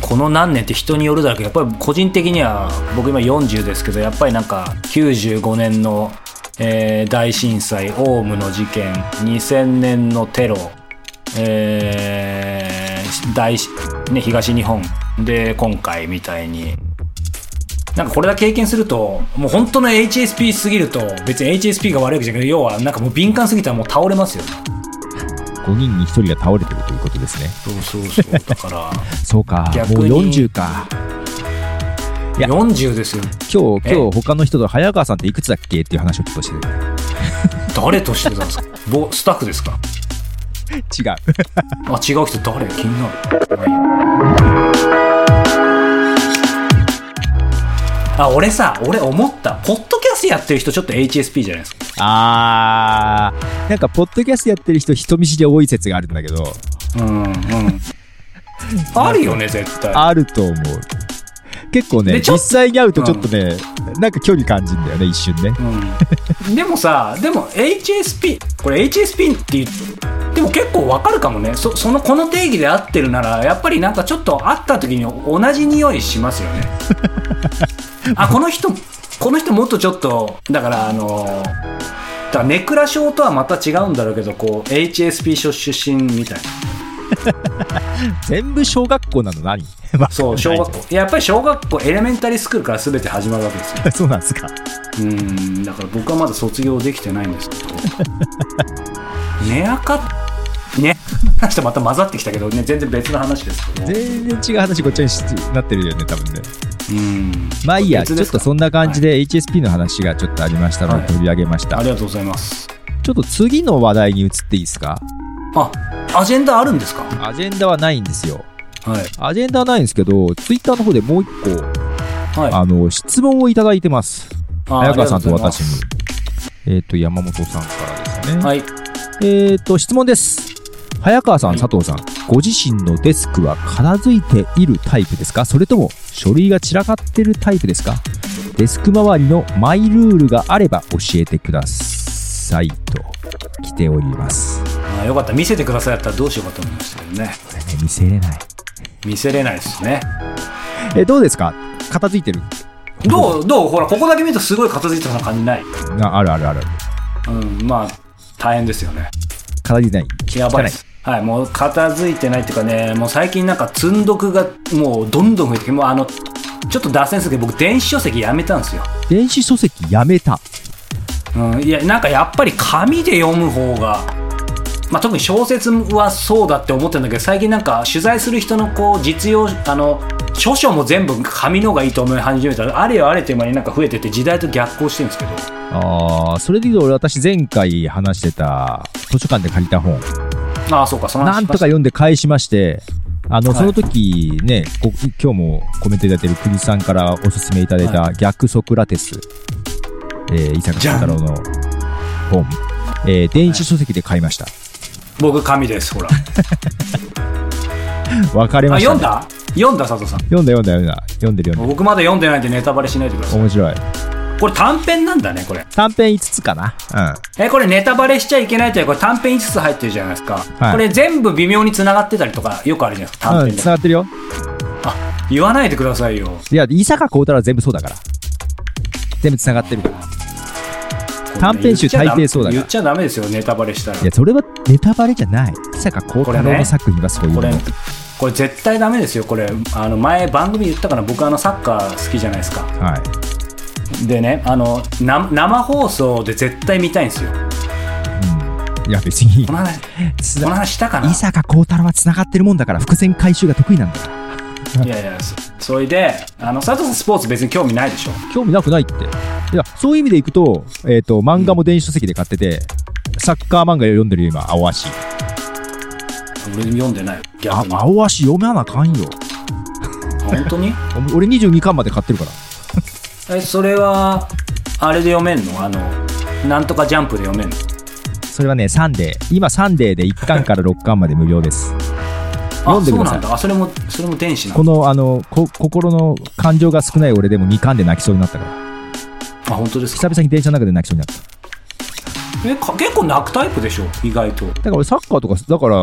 この何年って人によるだけどやっぱり個人的には僕今40ですけどやっぱりなんか95年の、えー大震災オウムの事件2000年のテロ、えー大しね、東日本で今回みたいになんかこれだけ経験するともう本当の HSP すぎると別に HSP が悪いわけじゃなくて要はなんかもう敏感すぎたらもう倒れますよね。5人に1人が倒れてるということですね。そうそうそう。だから そうか、もう40か。いや40ですよ。今日、え今日他の人と早川さんっていくつだっけ？っていう話をちょっとして誰としてたんですか？ぼスタッフですか？る。違う。あ違う人誰？気になる。まあ俺さ俺思った。ポッドキャストやってる人ちょっと HSP じゃないですか。あー、なんか、ポッドキャストやってる人、人見知り多い説があるんだけど、うんうん。あるよね絶対。あると思う。結構ね、実際に会うとちょっとね、なんか距離感じるんだよね、一瞬ね。うん、でもさでも HSP これ HSP っても結構わかるかもね。そそのこの定義で合ってるならやっぱりなんかちょっと会った時に同じ匂いしますよね。あこの人この人もっとちょっとだからあのだからネクラ症とはまた違うんだろうけどこう HSP 症出身みたいな。全部小学校なの何？そう小学校やっぱり小学校エレメンタリースクールから全て始まるわけですよ。校。そうなんですか。うんだから僕はまだ卒業できてないんですけど。寝垢ね話とまた混ざってきたけどね全然別の話ですけど全然違う話ごっちゃにしなってるよね、多分ね。うんまあいいや、ちょっとそんな感じで HSP の話がちょっとありましたのはいで取り上げました。ありがとうございますちょっと次の話題に移っていいですか？あアジェンダあるんですか？アジェンダはないんですよ。はいアジェンダはないんですけど、ツイッターの方でもう一個、はいあの、質問をいただいてます。あ早川さんと私に。えっ、と、山本さんからですね。はいえっ、と、質問です。早川さん、はい佐藤さん、ご自身のデスクは片付いているタイプですか？それとも書類が散らかってるタイプですか？デスク周りのマイルールがあれば教えてくださいと来ております。あよかった。見せてくださいだったらどうしようかと思いましたけどね。これね、見せれない。見せれないですね。え、どうですか？片付いてる？どうどう？ほらここだけ見るとすごい片付いてた感じない？ああるあるある。うんまあ大変ですよね片付いてない。やばい。はい、もう片付いてないっていうかね、もう最近なんか積んどくがもうどんどん増えてきて、もうあの、ちょっと脱線するけど、僕電子書籍やめたんですよ。電子書籍やめた。うん、いや、なんかやっぱり紙で読む方が、まあ、特に小説はそうだって思ってるんだけど、最近なんか取材する人のこう、実用、あの、書書も全部紙の方がいいと思い始めたら、あれよあれという間になんか増えてて、時代と逆行してるんですけど、ああ、それで言うと俺私前回話してた図書館で借りた本、ああ、そうか、その話なんとか読んで返しまして、あの、はいその時ね、こ今日もコメントいただいてる栗さんからおすすめいただいた逆ソクラテス、えー、伊坂幸太郎の本、えー電子書籍で買いました。僕紙です、ほら。あ、分かれました、読んだ？読んだ、佐藤さん。読んだ読んだ読んだ。読んでる読んで僕まだ読んでないんでネタバレしないでください。る。面白い。これ短編なんだね、これ。短編5つかな。うん。え、これネタバレしちゃいけないというこれ短編5つ入ってるじゃないですか。はいこれ全部微妙に繋がってたりとかよくあるじゃないですか、短うん、編で。繋がってるよ。あ、言わないでくださいよ。いや、伊坂幸太郎は全部そうだから。全部繋がってるから。短編集大抵そうだから言っちゃダメですよ、ネタバレしたらい。や、それはネタバレじゃない。伊坂幸太郎の作品はそういうこれもの。、これ絶対ダメですよ、これ。あの、前番組言ったかな、僕あのサッカー好きじゃないですか。はい。でね、あの、な生放送で絶対見たいんですよ。うん。いや、別にこ、の話、つこの話したかな？伊坂幸太郎は繋がってるもんだから、伏線回収が得意なんだから。いやいや、そそれで、あの、佐藤さんスポーツ別に興味ないでしょ？興味なくないって。いや、そういう意味でいくと、えっ、と、漫画も電子書籍で買ってて、サッカー漫画読んでるよ、今、青足。俺読んでない逆に。あ青足読めなあかんよ。本当に？俺22巻まで買ってるから。え、それは、あれで読めんの？あの、なんとかジャンプで読めんの？それはね、サンデー。今、サンデーで1巻から6巻まで無料です。読あ、んでください。そうなんだ。あ、それも、それも電子なこのの、あの、こ心の感情が少ない俺でも2巻で泣きそうになったから。あ本当ですか？久々に電車の中で泣きそうになった。えか結構泣くタイプでしょ？意外と。だから俺サッカーとかだから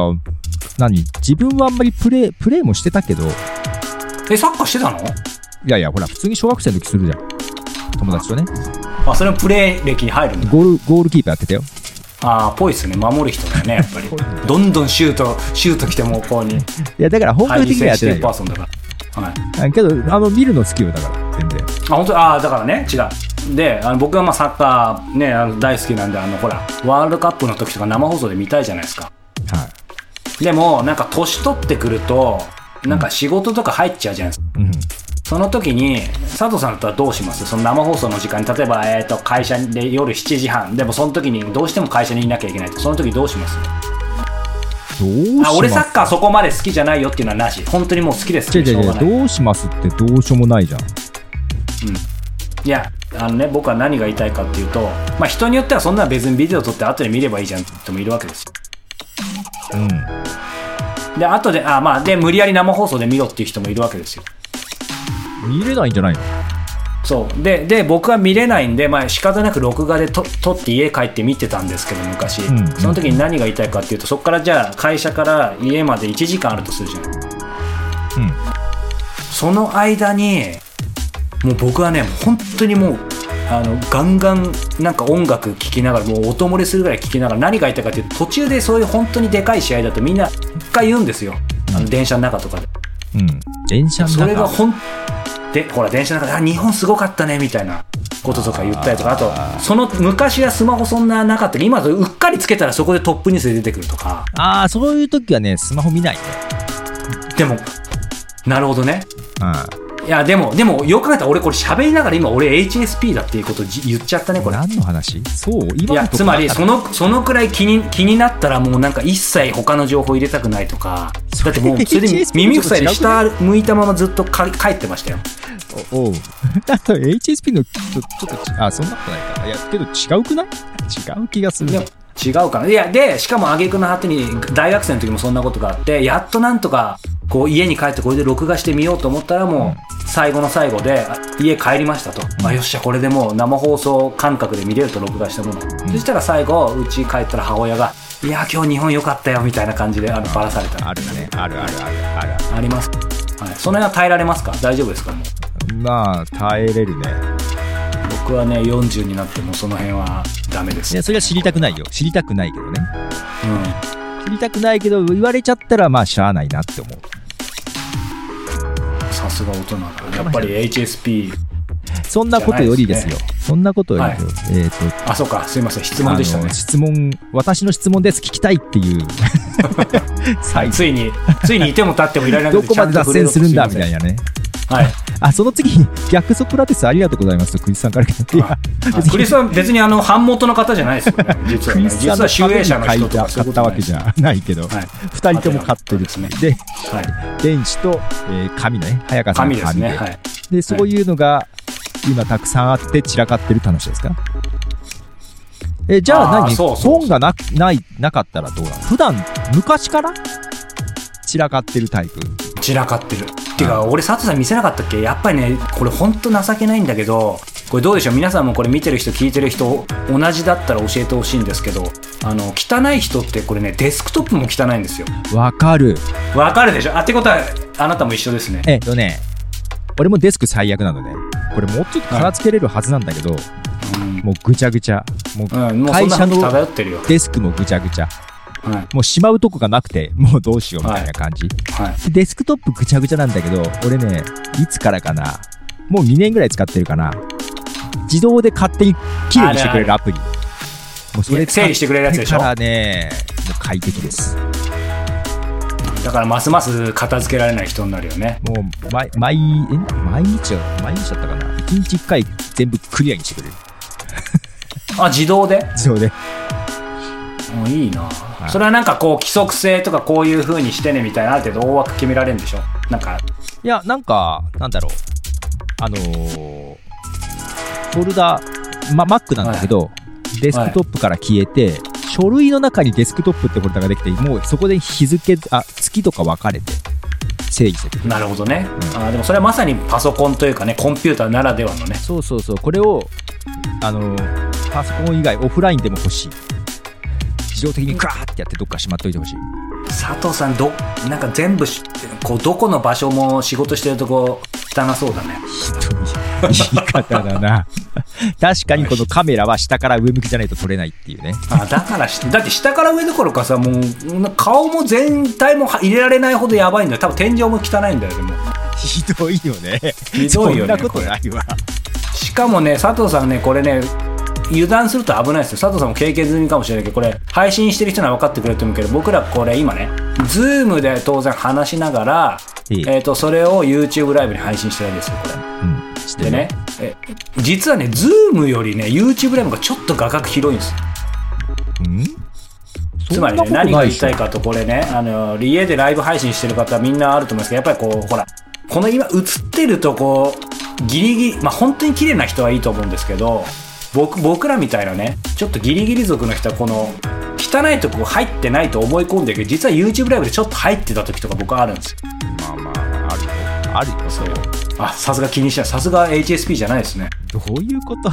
何？自分はあんまりプレープレーもしてたけど。いえサッカーしてたの？やいやほら普通に小学生の時するじゃん友達とね。あそれもプレー歴に入るんだ。ゴールゴールキーパーやってたよ。ああぽいっすね。守る人だよねやっぱり。どんどんシュートシュート来てもこうに。いやだから本格的にはやってないだから。はい。あけどあの見るの好きよだから全然。あ本当？ああだからね。違う。であの僕はまあサッカーねあの大好きなんであのほらワールドカップの時とか生放送で見たいじゃないですか。はい。でもなんか年取ってくるとなんか仕事とか入っちゃうじゃないですか。うんその時に佐藤さんだったらどうします？その生放送の時間に例えば、えー、と会社で夜7時半。でもその時にどうしても会社にいなきゃいけないと。その時どうします？あ俺サッカーそこまで好きじゃないよっていうのはなし本当にもう好きです。違うどうしますってどうしようもないじゃん。いやあのね僕は何が言いたいかっていうと、まあ、人によってはそんな別にビデオ撮って後で見ればいいじゃんって人もいるわけですよ。うで後であまあで無理やり生放送で見ろっていう人もいるわけですよ。ん見れないんじゃないの？そう。でで僕は見れないんで、まあ仕方なく録画でと撮って家帰って見てたんですけど昔、うんその時に何が言いたいかっていうとそこからじゃあ会社から家まで1時間あるとするじゃん。うん。その間にもう僕はね本当にもうあのガンガンなんか音楽聴きながらもう音漏れするぐらい聴きながら何が言いたいかっていうと途中でそういう本当にでかい試合だとみんな一回言うんですよ。あの電車の中とかで。うん。電車の中。それがほんでほら電車の中であ日本すごかったねみたいなこととか言ったりとかあとその昔はスマホそんななかったけど今うっかりつけたらそこでトップニュースで出てくるとか。ああそういう時はねスマホ見ないね。でもなるほどね。ういやでもでもよく考えたら俺これ喋りながら今俺 HSP だっていうことじ言っちゃったねこれ。ん何の話？そうい今のとこやつまりそのそのくらい気に気になったらもうなんか一切他の情報入れたくないとか。だってもう それで耳塞いで下向いたままずっとか帰ってましたよ。たおおう。あと HSP のちょちょっとちあそんなことないか。いやけど違うくない？違う気がする違うかな。いやでしかも挙句の果てに大学生の時もそんなことがあってやっとなんとかこう家に帰ってこれで録画してみようと思ったらもう最後の最後であ家帰りましたと、あよっしゃこれでもう生放送感覚で見れると録画したもの、そしたら最後うち帰ったら母親が「いや今日日本良かったよ」みたいな感じであのバラされた。あるね。あるあるあるある。あります、はい、その辺は耐えられますか？大丈夫ですか？もう。まあ耐えれるね僕はね40になってもその辺はダメです。いやそれは知りたくないよ。知りたくないけどね。う知りたくないけど言われちゃったらまあしゃあないなって思う。んさすが大人だやっぱり。HSP そんなことよりですよ。そんなことよりですよ、えっ、とあそうか。すいません。質問でしたね。質問私の質問です。聞きたいっていう。はい、ついに、ついにいても立ってもいられなくてどこまで脱線するんだみたいな。なねはい。あその次に逆ソクラテスありがとうございますとクリスさんからクリスさん、別にあの、版元の方じゃないですよね、実は、ね。実は集英社の人とか買ったわけじゃないけど、はい二人とも買ってるですねではい。電子と、えー紙ね早川さんの紙で紙ですね。はい。でそういうのが今たくさんあって散らかってるって話ですか？えじゃあ何？本がなないなかったらどうなの普段昔から散らかってるタイプ？散らかってる。てか、俺、佐藤さん見せなかったっけ？やっぱりね、これ本当情けないんだけど、これどうでしょう？皆さんもこれ見てる人、聞いてる人、同じだったら教えてほしいんですけど、あの、汚い人ってこれね、デスクトップも汚いんですよ。わかる。わかるでしょ？あ、ってことは、あなたも一緒ですね。えっとね俺もデスク最悪なのね。これもうちょっと片付けれるはずなんだけど、うん。もうぐちゃぐちゃ。もう会社の。デスクもぐちゃぐちゃはい。もうしまうとこがなくて もうどうしようみたいな感じ、はい。でデスクトップぐちゃぐちゃなんだけど俺ねいつからかなもう2年ぐらい使ってるかな。自動で勝手にきれいにしてくれるアプリ。もうそれ整理してくれるやつでしょ？からねもう快適です。だからますます片付けられない人になるよね。もう毎毎え？毎日は毎日だったかな。1日1回全部クリアにしてくれる。あ自動で？自動でもういいな、い。それはなんかこう規則性とかこういう風にしてねみたいなある程度大枠決められるんでしょ？なんか。いやなんかなんだろう。あのーフォルダ、ま、Mac なんだけど、デスクトップから消えて、書類の中にデスクトップってフォルダができてもうそこで日付あ月とか分かれて整理してなるほどね、うん。あでもそれはまさにパソコンというかねコンピューターならではのね。そうそうそう。これをあのパソコン以外オフラインでも欲しい自動的にクラーってやってどっかしまっといてほしい。佐藤さんどなんか全部しこうどこの場所も仕事してるとこ汚そうだね。ひどい。言い方だな。確かにこのカメラは下から上向きじゃないと撮れないっていうね。あだからしだって下から上どころかさもう顔も全体も入れられないほどやばいんだよ。多分天井も汚いんだよでもひどいよね。ひどいよねそんなことないわ。しかもね佐藤さんねこれね油断すると危ないですよ。佐藤さんも経験済みかもしれないけどこれ配信してる人なら分かってくれると思うけど僕らこれ今ね Zoom で当然話しながら、えええー、とそれを YouTube ライブに配信してるんですよこれ。うん。でねえ実はね Zoom よりね YouTube ライブがちょっと画角広いんですよ。うん？つまりね何が言いたいかとこれねあの家でライブ配信してる方はみんなあると思うんですけどやっぱりこうほらこの今映ってるとこうギリギリまあ本当に綺麗な人はいいと思うんですけど僕僕らみたいなねちょっとギリギリ族の人はこの汚いとこ入ってないと思い込んでるけど実は YouTube ライブでちょっと入ってた時とか僕あるんですよ。まあまああるよあるよそれあさすが気にしない。さすが HSP じゃないですね。どういうこと？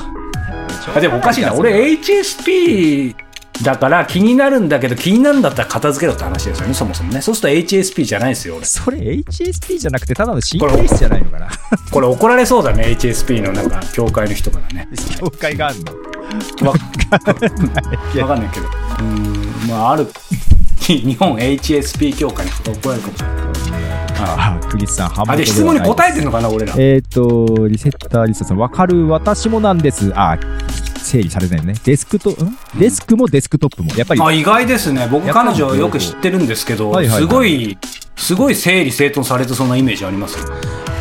あでもおかしいな。俺 HSP だから気になるんだけど気になるんだったら片付けろって話ですよねそもそもね。そうすると HSP じゃないですよ俺。それ HSP じゃなくてただの神経質じゃないのかな？これ怒られそうだね HSP のなんか協会の人からね。境界があるの？わわかんないけど。うーんまあある日本 HSP 協会の人が怒られるかもしれない。あクリスさん、ハあで質問に答えてんのかな俺ら。えっ、と、リセッターリサさん、わかる、私もなんです。あ、整理されてないね。デスクと、ん？デスクもデスクトップも。やっぱり、あ意外ですね。僕彼女よく知ってるんですけど、はいはいはい。すごいすごい整理整頓されてそうなイメージあります。よ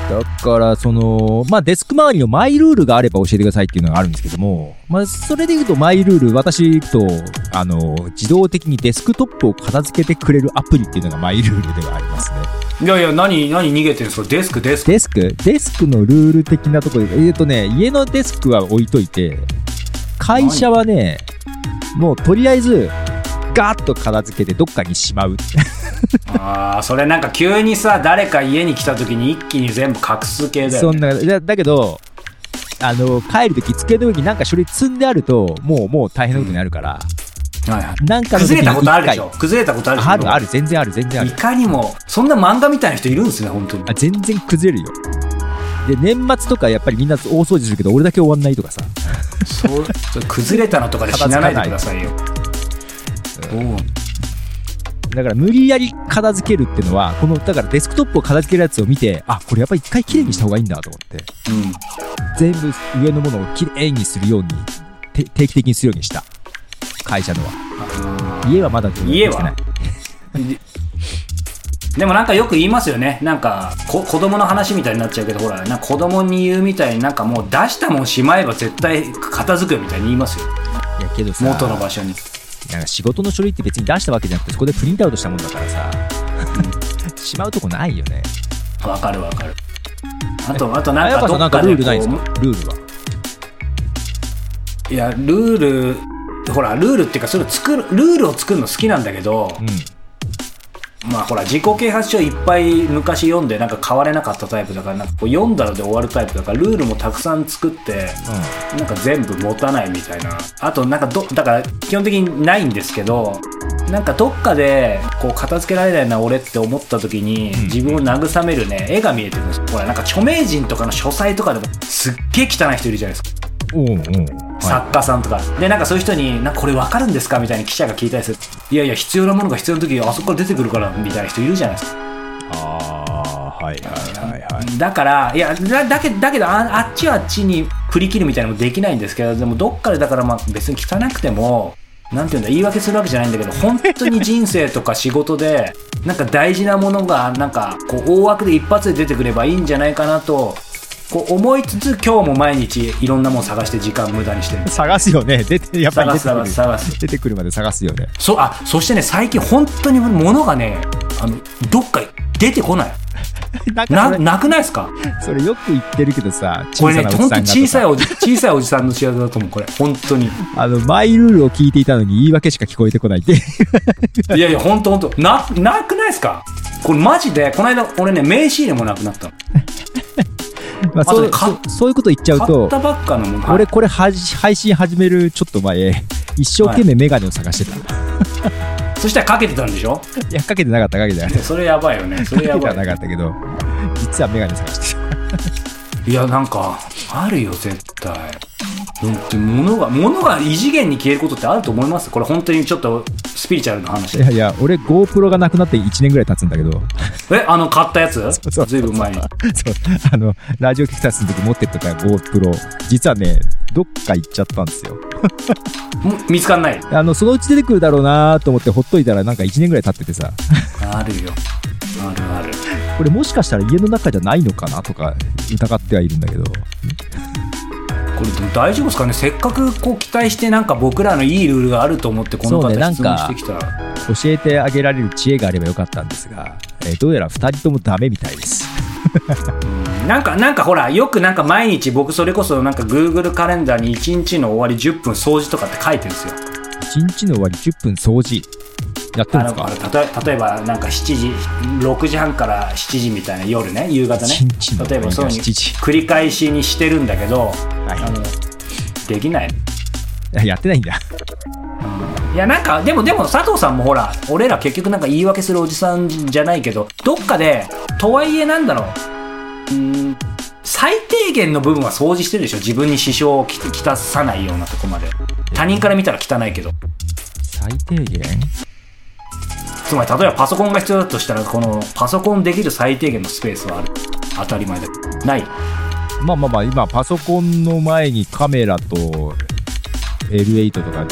だから、その、まあ、デスク周りのマイルールがあれば教えてくださいっていうのがあるんですけども、まあ、それで言うと、マイルール、私と、あの、自動的にデスクトップを片付けてくれるアプリっていうのがマイルールではありますね。いやいや何何逃げてるんですか？デスクデスク。デスクデスクのルール的なところで、えっ、とね、家のデスクは置いといて、会社はね、もうとりあえず、ガーッと片付けてどっかにしまう。ああそれなんか急にさ誰か家に来た時に一気に全部隠す系だよね。そんな、だだけど、あの、帰るとき、机の上になんか書類積んであると、もう、もう大変なことになるから、はいはい。なんか崩れたことあるでし一ょ。崩れたことあるでしょ回あるある、全然ある、全然あいる。かにもそんな漫画みたいな人いるんですね本当に。あ全然崩れるよ。で、年末とかやっぱりみんな大掃除するけど、俺だけ終わんないとかさ。そう崩れたのとかで死なないでくださいよ。おうだから無理やり片付けるっていうのは、この、だからデスクトップを片付けるやつを見て、あ、これやっぱり一回きれいにした方がいいんだと思って、うん。全部上のものをきれいにするように、て定期的にするようにした。会社のは。家はまだ家は？ででもなんかよく言いますよね。なんかこ子供の話みたいになっちゃうけどほらな子供に言うみたいになんかもう出したもんしまえば絶対片付くよみたいに言いますよ。いやけどさ、元の場所に。なんか仕事の書類って別に出したわけじゃなくて、そこでプリントアウトしたもんだからさ、しまうとこないよね。わかるわかる。あとあとなんかどっかでルールないですか？こルールは？ういやルールほらルールっていうかそれを作るルールを作るの好きなんだけど、うん。まあほら自己啓発書いっぱい昔読んでなんか変われなかったタイプだからなんかこう読んだらで終わるタイプだからルールもたくさん作ってなんか全部持たないみたいな。あとなんかどだから基本的にないんですけどなんかどっかでこう片付けられないな俺って思った時にうん。自分を慰めるね絵が見えてくるんですほらなんか著名人とかの書斎とかでもすっげえ汚い人いるじゃないですか作家さんとかでなんかそういう人になこれ分かるんですかみたいに記者が聞いたりするいやいや必要なものが必要な時あそこから出てくるからみたいな人いるじゃないですか。ああ、はいはいはいはい。だからいやだだけだけどああっちはあっちに振り切るみたいなのもできないんですけどでもどっかでだからまあ別に汚くてもなんていうんだ言い訳するわけじゃないんだけど本当に人生とか仕事でなんか大事なものがなんかこう大枠で一発で出てくればいいんじゃないかなとこう思いつつ今日も毎日いろんなもの探して時間無駄にしてる。探すよね。出て、やっぱり探す出てくる。探す出てくるまで探すよね。そあそしてね最近本当に物がねあのどっか出てこない。なななくないですか？それよく言ってるけどさ、小さいおじ小さいおじさんの仕業だと思うこれ。本当に。あの、マイルールを聞いていたのに言い訳しか聞こえてこないって。いやいや本当本当。ななくないですか？これマジでこの間俺ね名刺入れもなくなったの まあ、そうそそういうこと言っちゃう買と俺これはじ配信始めるちょっと前一生懸命メガネを探してた、い、そしたらかけてたんでしょ？やかけてなかったかけてなかっそれやばいよね。それたかけてはやばいなかったけど実はメガネ探してた。いやなんかあるよ絶対本当に物が物が異次元に消えることってあると思います？これ本当にちょっとスピリチュアルな話。いやいや俺 GoPro どがなくなって1年ぐらい経つんだけど。えあの買ったやつ？そうずいぶん前に。そう。あのラジオキクタスの時持ってった GoPro 実はねどっか行っちゃったんですよ。も見つかんない？あのそのうち出てくるだろうなと思ってほっといたらなんか1年ぐらい経っててさ。あるよ。あるある。これもしかしたら家の中じゃないのかなとか疑ってはいるんだけどこれ大丈夫ですかね？せっかくこう期待してなんか僕らのいいルールがあると思ってこの方ね質問してきたら、教えてあげられる知恵があればよかったんですが、えーどうやら2人ともダメみたいです。なんかなんかほらよくなんか毎日僕それこそなんか Google カレンダーに1日の終わり10分掃除とかって書いてるんですよ。1日の終わり10分掃除やってるんですか？あのあの例え例えばなんか7時6時半から7時みたいな夜ね夕方ね。例えばそういうふうに7時。繰り返しにしてるんだけど、はい。あのできないいややってないんだ。いやなんかでもでも佐藤さんもほら俺ら結局なんか言い訳するおじさんじゃないけどどっかでとはいえなんだろう。うーん最低限の部分は掃除してるでしょ。自分に支障をききたさないようなとこまで。他人から見たら汚いけど。最低限？つまり例えばパソコンが必要だとしたらこのパソコンできる最低限のスペースはある。当たり前だ。ない。まあまあまあ今パソコンの前にカメラと L8 とか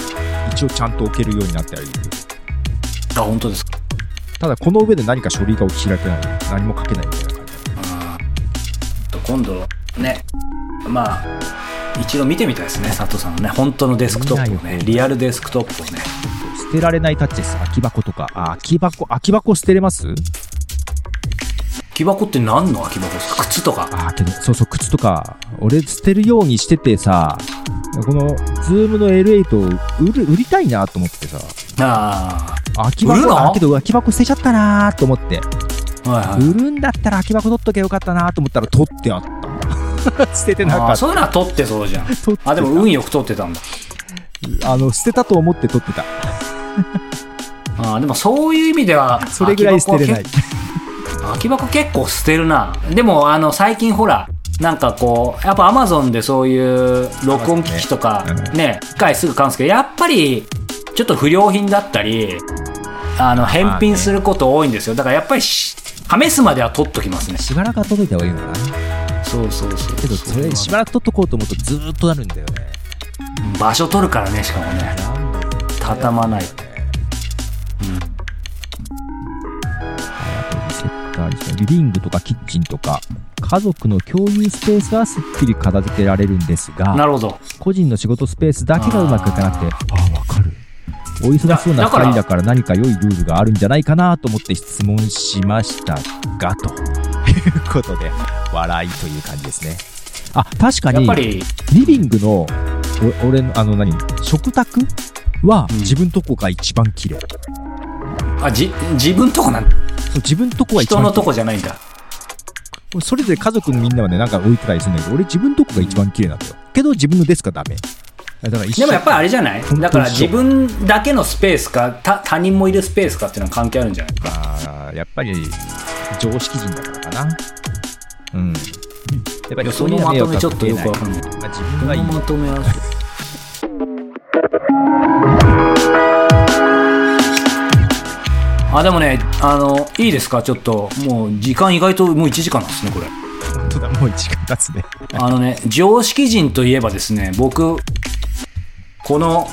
一応ちゃんと置けるようになってある。あ本当ですか？ただこの上で何か書類が起きられてない何も書けないみたいな感じ。あー。と今度ねまあ一度見てみたいですね佐藤さんのね本当のデスクトップをねリアルデスクトップをね。捨てられないタチです。空き箱とか。あ空き箱空き箱捨てれます？空き箱って何の空き箱ですか？靴とか。ああけどそうそう靴とか。俺捨てるようにしててさこの Zoom の L8 を売る売りたいなと思ってさ。あ空き売るの？箱あけど空き箱捨てちゃったなと思って。あはいはい。売るんだったら空き箱取っとけばよかったなと思ったら取ってあった。捨ててなかった。そういうのは取ってそうじゃん。あでも運よく取ってたんだ。あの捨てたと思って取ってた あーでもそういう意味ではそれぐらい捨てれない。空き箱 結構捨てるな。でもあの最近ほらなんかこうやっぱアマゾンでそういう録音機器とかね。機械すぐ買うんですけどやっぱりちょっと不良品だったりあの返品すること多いんですよ。だからやっぱりし試すまでは取っときますね。しばらくは届いた方がいいのかな。そうそうそうけどそれしばらく取っとこうと思うとずーっとなるんだよね。場所取るからねしかもね。畳まないとあとリセッターですねリビングとかキッチンとか家族の共有スペースはすっきり片付けられるんですがなるほど。個人の仕事スペースだけがうまくいかなくてああわかる。お忙しそうなだだから2人だから何か良いルールがあるんじゃないかなと思って質問しましたがということで笑いという感じですね。あ確かにやっぱりリビングのお俺のあの何食卓はうん。自分とこが一番綺麗、あじ自分とこなんそう自分とこは一人のとこじゃないんだ。それぞれ家族のみんなはねなんか置いてたりするんだけど俺自分とこが一番綺麗なんだよ。けど自分のデスクはダメ。だから一緒。でもやっぱりあれじゃない？だから自分だけのスペースかた他人もいるスペースかっていうのは関係あるんじゃない？かあーやっぱり常識人だからかな。うん。やっぱりそのまとめちょっとよくわかんない。まあ、自分はいい。まとめはあでもねあのいいですか？ちょっともう時間意外ともう1時間なんですねこれ。本当だもう1時間経つね。あのね常識人といえばですね僕この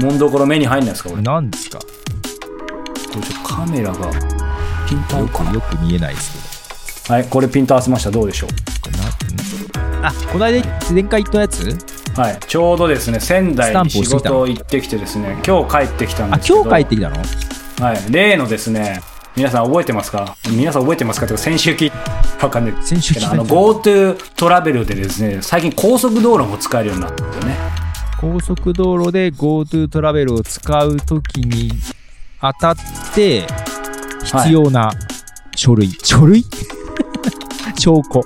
もんどころ目に入んないですかこれ。こ何ですか？れちょっとカメラがピント合ようかなくよく見えないですはいこれピント合わせました。どうでしょう？あこの間前回言ったやつ？はい、ちょうどですね仙台に仕事行ってきてですね今日帰ってきたんあですけど。今日帰ってきたの？はい、例のですね皆さん覚えてますか？皆さん覚えてますか？ってか先週聞いわかんない。先週聞いあの GoTo トラベルでですね最近高速道路も使えるようになったんですよね。高速道路で GoTo トラベルを使うときに当たって必要な書類、書類？証拠。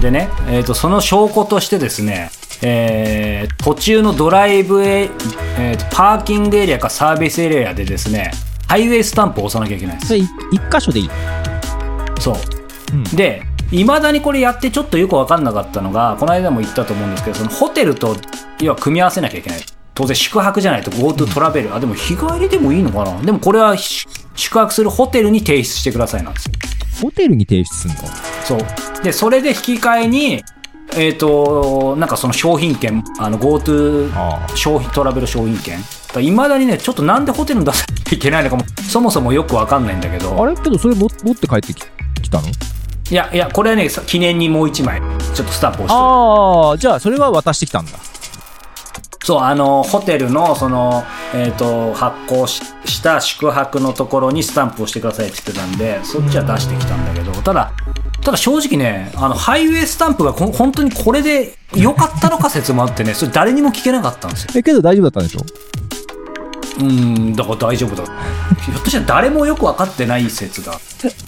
でね、えー、とその証拠としてですね、えー途中のドライブへ、えーとパーキングエリアかサービスエリアでですねハイウェイスタンプを押さなきゃいけないんです。それい一箇所でいい？そう。うん。でいまだにこれやってちょっとよく分かんなかったのがこの間も言ったと思うんですけどそのホテルと要は組み合わせなきゃいけない。当然宿泊じゃないと GoTo トラベル、あでも日帰りでもいいのかな？でもこれはし宿泊するホテルに提出してくださいなんですよ。ホテルに提出すんの？そう。でそれで引き換えにえっ、となんかその商品券あの GoTo あ商品トラベル商品券。いまだにねちょっとなんでホテルに出さなきゃいけないのかもそもそもよく分かんないんだけど。あれ？けどそれも持って帰ってききたの？いやいやこれはねさ記念にもう一枚ちょっとスタンプをして。ああじゃあそれは渡してきたんだ。そうあのホテルのその、えー、と発行しした宿泊のところにスタンプをしてくださいって言ってたんでそっちは出してきたんだけどただただ正直ねあのハイウェイスタンプがこ本当にこれで良かったのか説もあってねそれ誰にも聞けなかったんですよ。えけど大丈夫だったんでしょ？うんだから大丈夫だ。ひょっとしたら誰もよく分かってない説だ。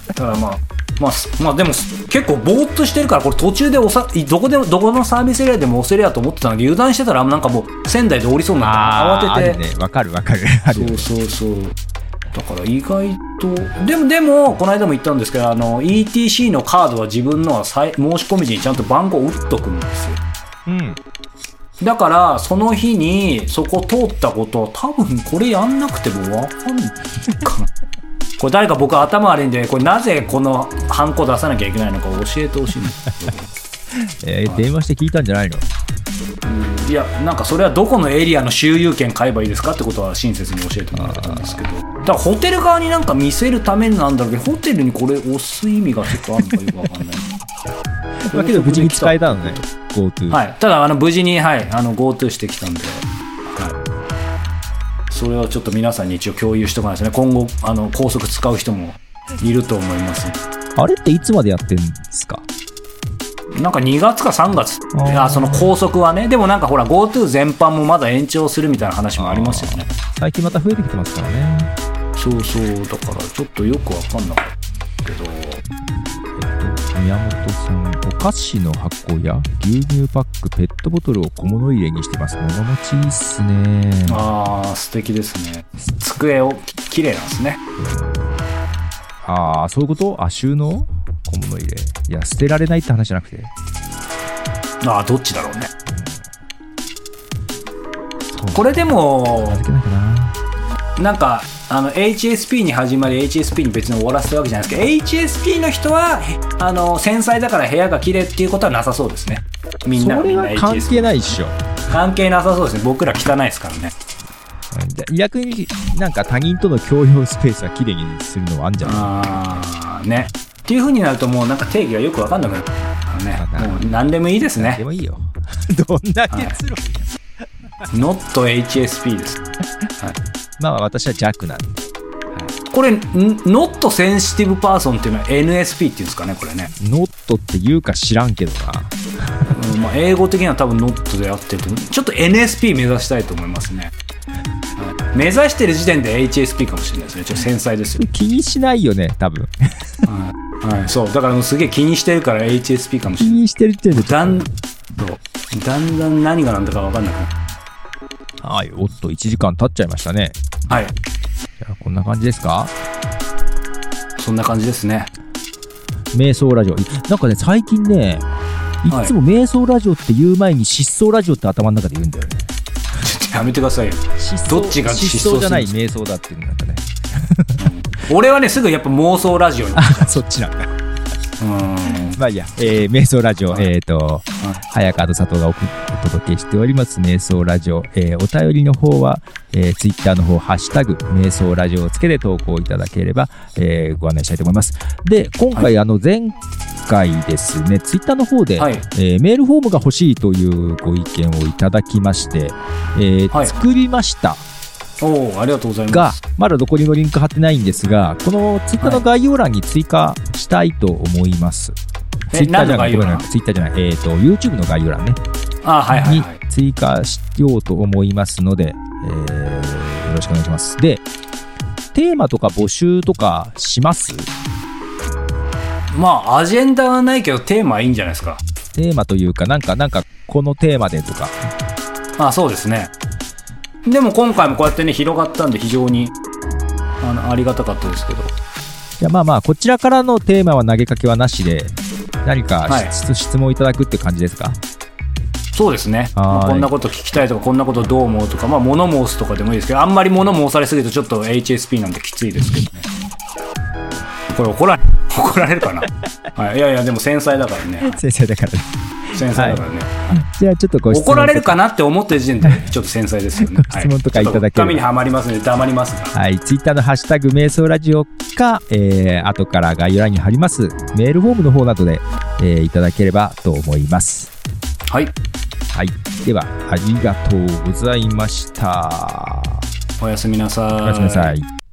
だからまあまあ、すまあでも結構ぼーっとしてるからこれ途中でおさどこでもどこのサービスエリアでも押せるやと思ってたのに油断してたらなんかもう仙台で降りそうになって慌てて。あるね。わかるわかる。そうそうそうだから意外と。でもでもこの間も言ったんですけどあの ETC のカードは自分のは申し込み時にちゃんと番号を打っとくんですよ。うん。だからその日にそこ通ったことは多分これやんなくても分かんないかな。これ誰か僕頭悪いんでこれなぜこのハンコ出さなきゃいけないのか教えてほしいんですけどえー電話して聞いたんじゃないの？いやなんかそれはどこのエリアの周遊券買えばいいですかってことは親切に教えてもらったんですけど。だからホテル側になんか見せるためなんだろうけどホテルにこれ押す意味がちょっとあるのかよくわかんない。だけど無事に使えたのね GoTo はい。ただあの無事に、はい、あの GoTo してきたんで、はい、それをちょっと皆さんに一応共有しておかないですね。今後あの高速使う人もいると思います。あれっていつまでやってんですか？なんか2月か3月。あー。いやその高速はね。でもなんかほら GoTo 全般もまだ延長するみたいな話もありますよね。最近また増えてきてますからね。そうそうだからちょっとよくわかんなかったけど。えっと宮本さんお菓子の箱や牛乳パックペットボトルを小物入れにしてます。物持ちいいっすね。ああ素敵ですね。机をき綺麗なんですね。ああそういうこと？あ収納？小物入れ。いや捨てられないって話じゃなくて。ああどっちだろうね。これでもなんかあの HSP に始まり HSP に別に終わらせたわけじゃないですけど HSP の人はへあの繊細だから部屋が綺麗っていうことはなさそうですね。みんなそれは関係ないっしょ。関係なさそうですね。僕ら汚いですからね。で逆になんか他人との共用スペースは綺麗にするのはあんじゃない？ああねっていう風になるともうなんか定義がよくわかんなくなる。からねもう何でもいいですね。でもいいよ。どんな結論、not HSP です。まあ私は弱なんで。これん not sensitive person っていうのは NSP っていうんですかねこれね、ノットって言うか知らんけどな。うんまあ、英語的には多分 not であってると思うちょっと NSP 目指したいと思いますね、はい。目指してる時点で HSP かもしれないですね。ちょっと繊細ですよ、気にしないよね多分。はいはい、そう。だからもうすげえ気にしてるから HSP かもし気れない。にしてるっていうのだんだんだん何が何だか分かんなくなる。はいおっと1時間経っちゃいましたね。はい。じゃあこんな感じですか？そんな感じですね。瞑想ラジオ。いなんかね最近ねい。っつも瞑想ラジオって言う前に失踪ラジオって頭の中で言うんだよね。ちょっとやめてくださいよ。失踪どっちが失踪失踪じゃない瞑想だっていうなんかね俺はねすぐやっぱ妄想ラジオにあそっちなんだ。うん。まあいいや、えー、瞑想ラジオ、えっ、と、早川と佐藤がお届けしております、瞑想ラジオ。えーお便りの方は、えー、ツイッターの方、ハッシュタグ、瞑想ラジオをつけて投稿いただければ、えーご案内したいと思います。で、今回、あの、前回ですね、ツイッターの方で、はい。えーメールフォームが欲しいというご意見をいただきまして、えーはい。作りました。おおありがとうございまがす、まだどこにもリンク貼ってないんですが、このツイッターの概要欄に追加したいと思います。えツイッターじゃない、ツイッターじゃない、えっ、と、YouTube の概要欄ね、あはいはいにはい。追加しようと思いますので、えーよろしくお願いします。で、テーマとか募集とかします？まあアジェンダはないけどテーマはいいんじゃないですか。テーマというか、なんか、なんか、このテーマでとか。あそうですね。でも今回もこうやってね、広がったんで非常に、あの、ありがたかったですけど。じゃあまあまあ、こちらからのテーマは投げかけはなしで、何かはい。質,、質問いただくって感じですか？そうですね、まあこんなこと聞きたいとかこんなことどう思うとか、まあ、物申すとかでもいいですけどあんまり物申されすぎるとちょっと HSP なんできついですけどね。これ怒られ怒られるかな、はい、いやいやでも繊細だからね。先生だからね。繊細だからね、じゃあちょっとご質問怒られるかなって思ってる時点でちょっと繊細ですよね。ご質問とかいただければ。はちょっと紙にはまりますので黙りますがはい、ツイッターのハッシュタグ瞑想ラジオか、えー、後から概要欄に貼ります。メールフォームの方などで、えーいただければと思います。はい。はい、ではありがとうございました。おやすみなさい。おやすみなさい。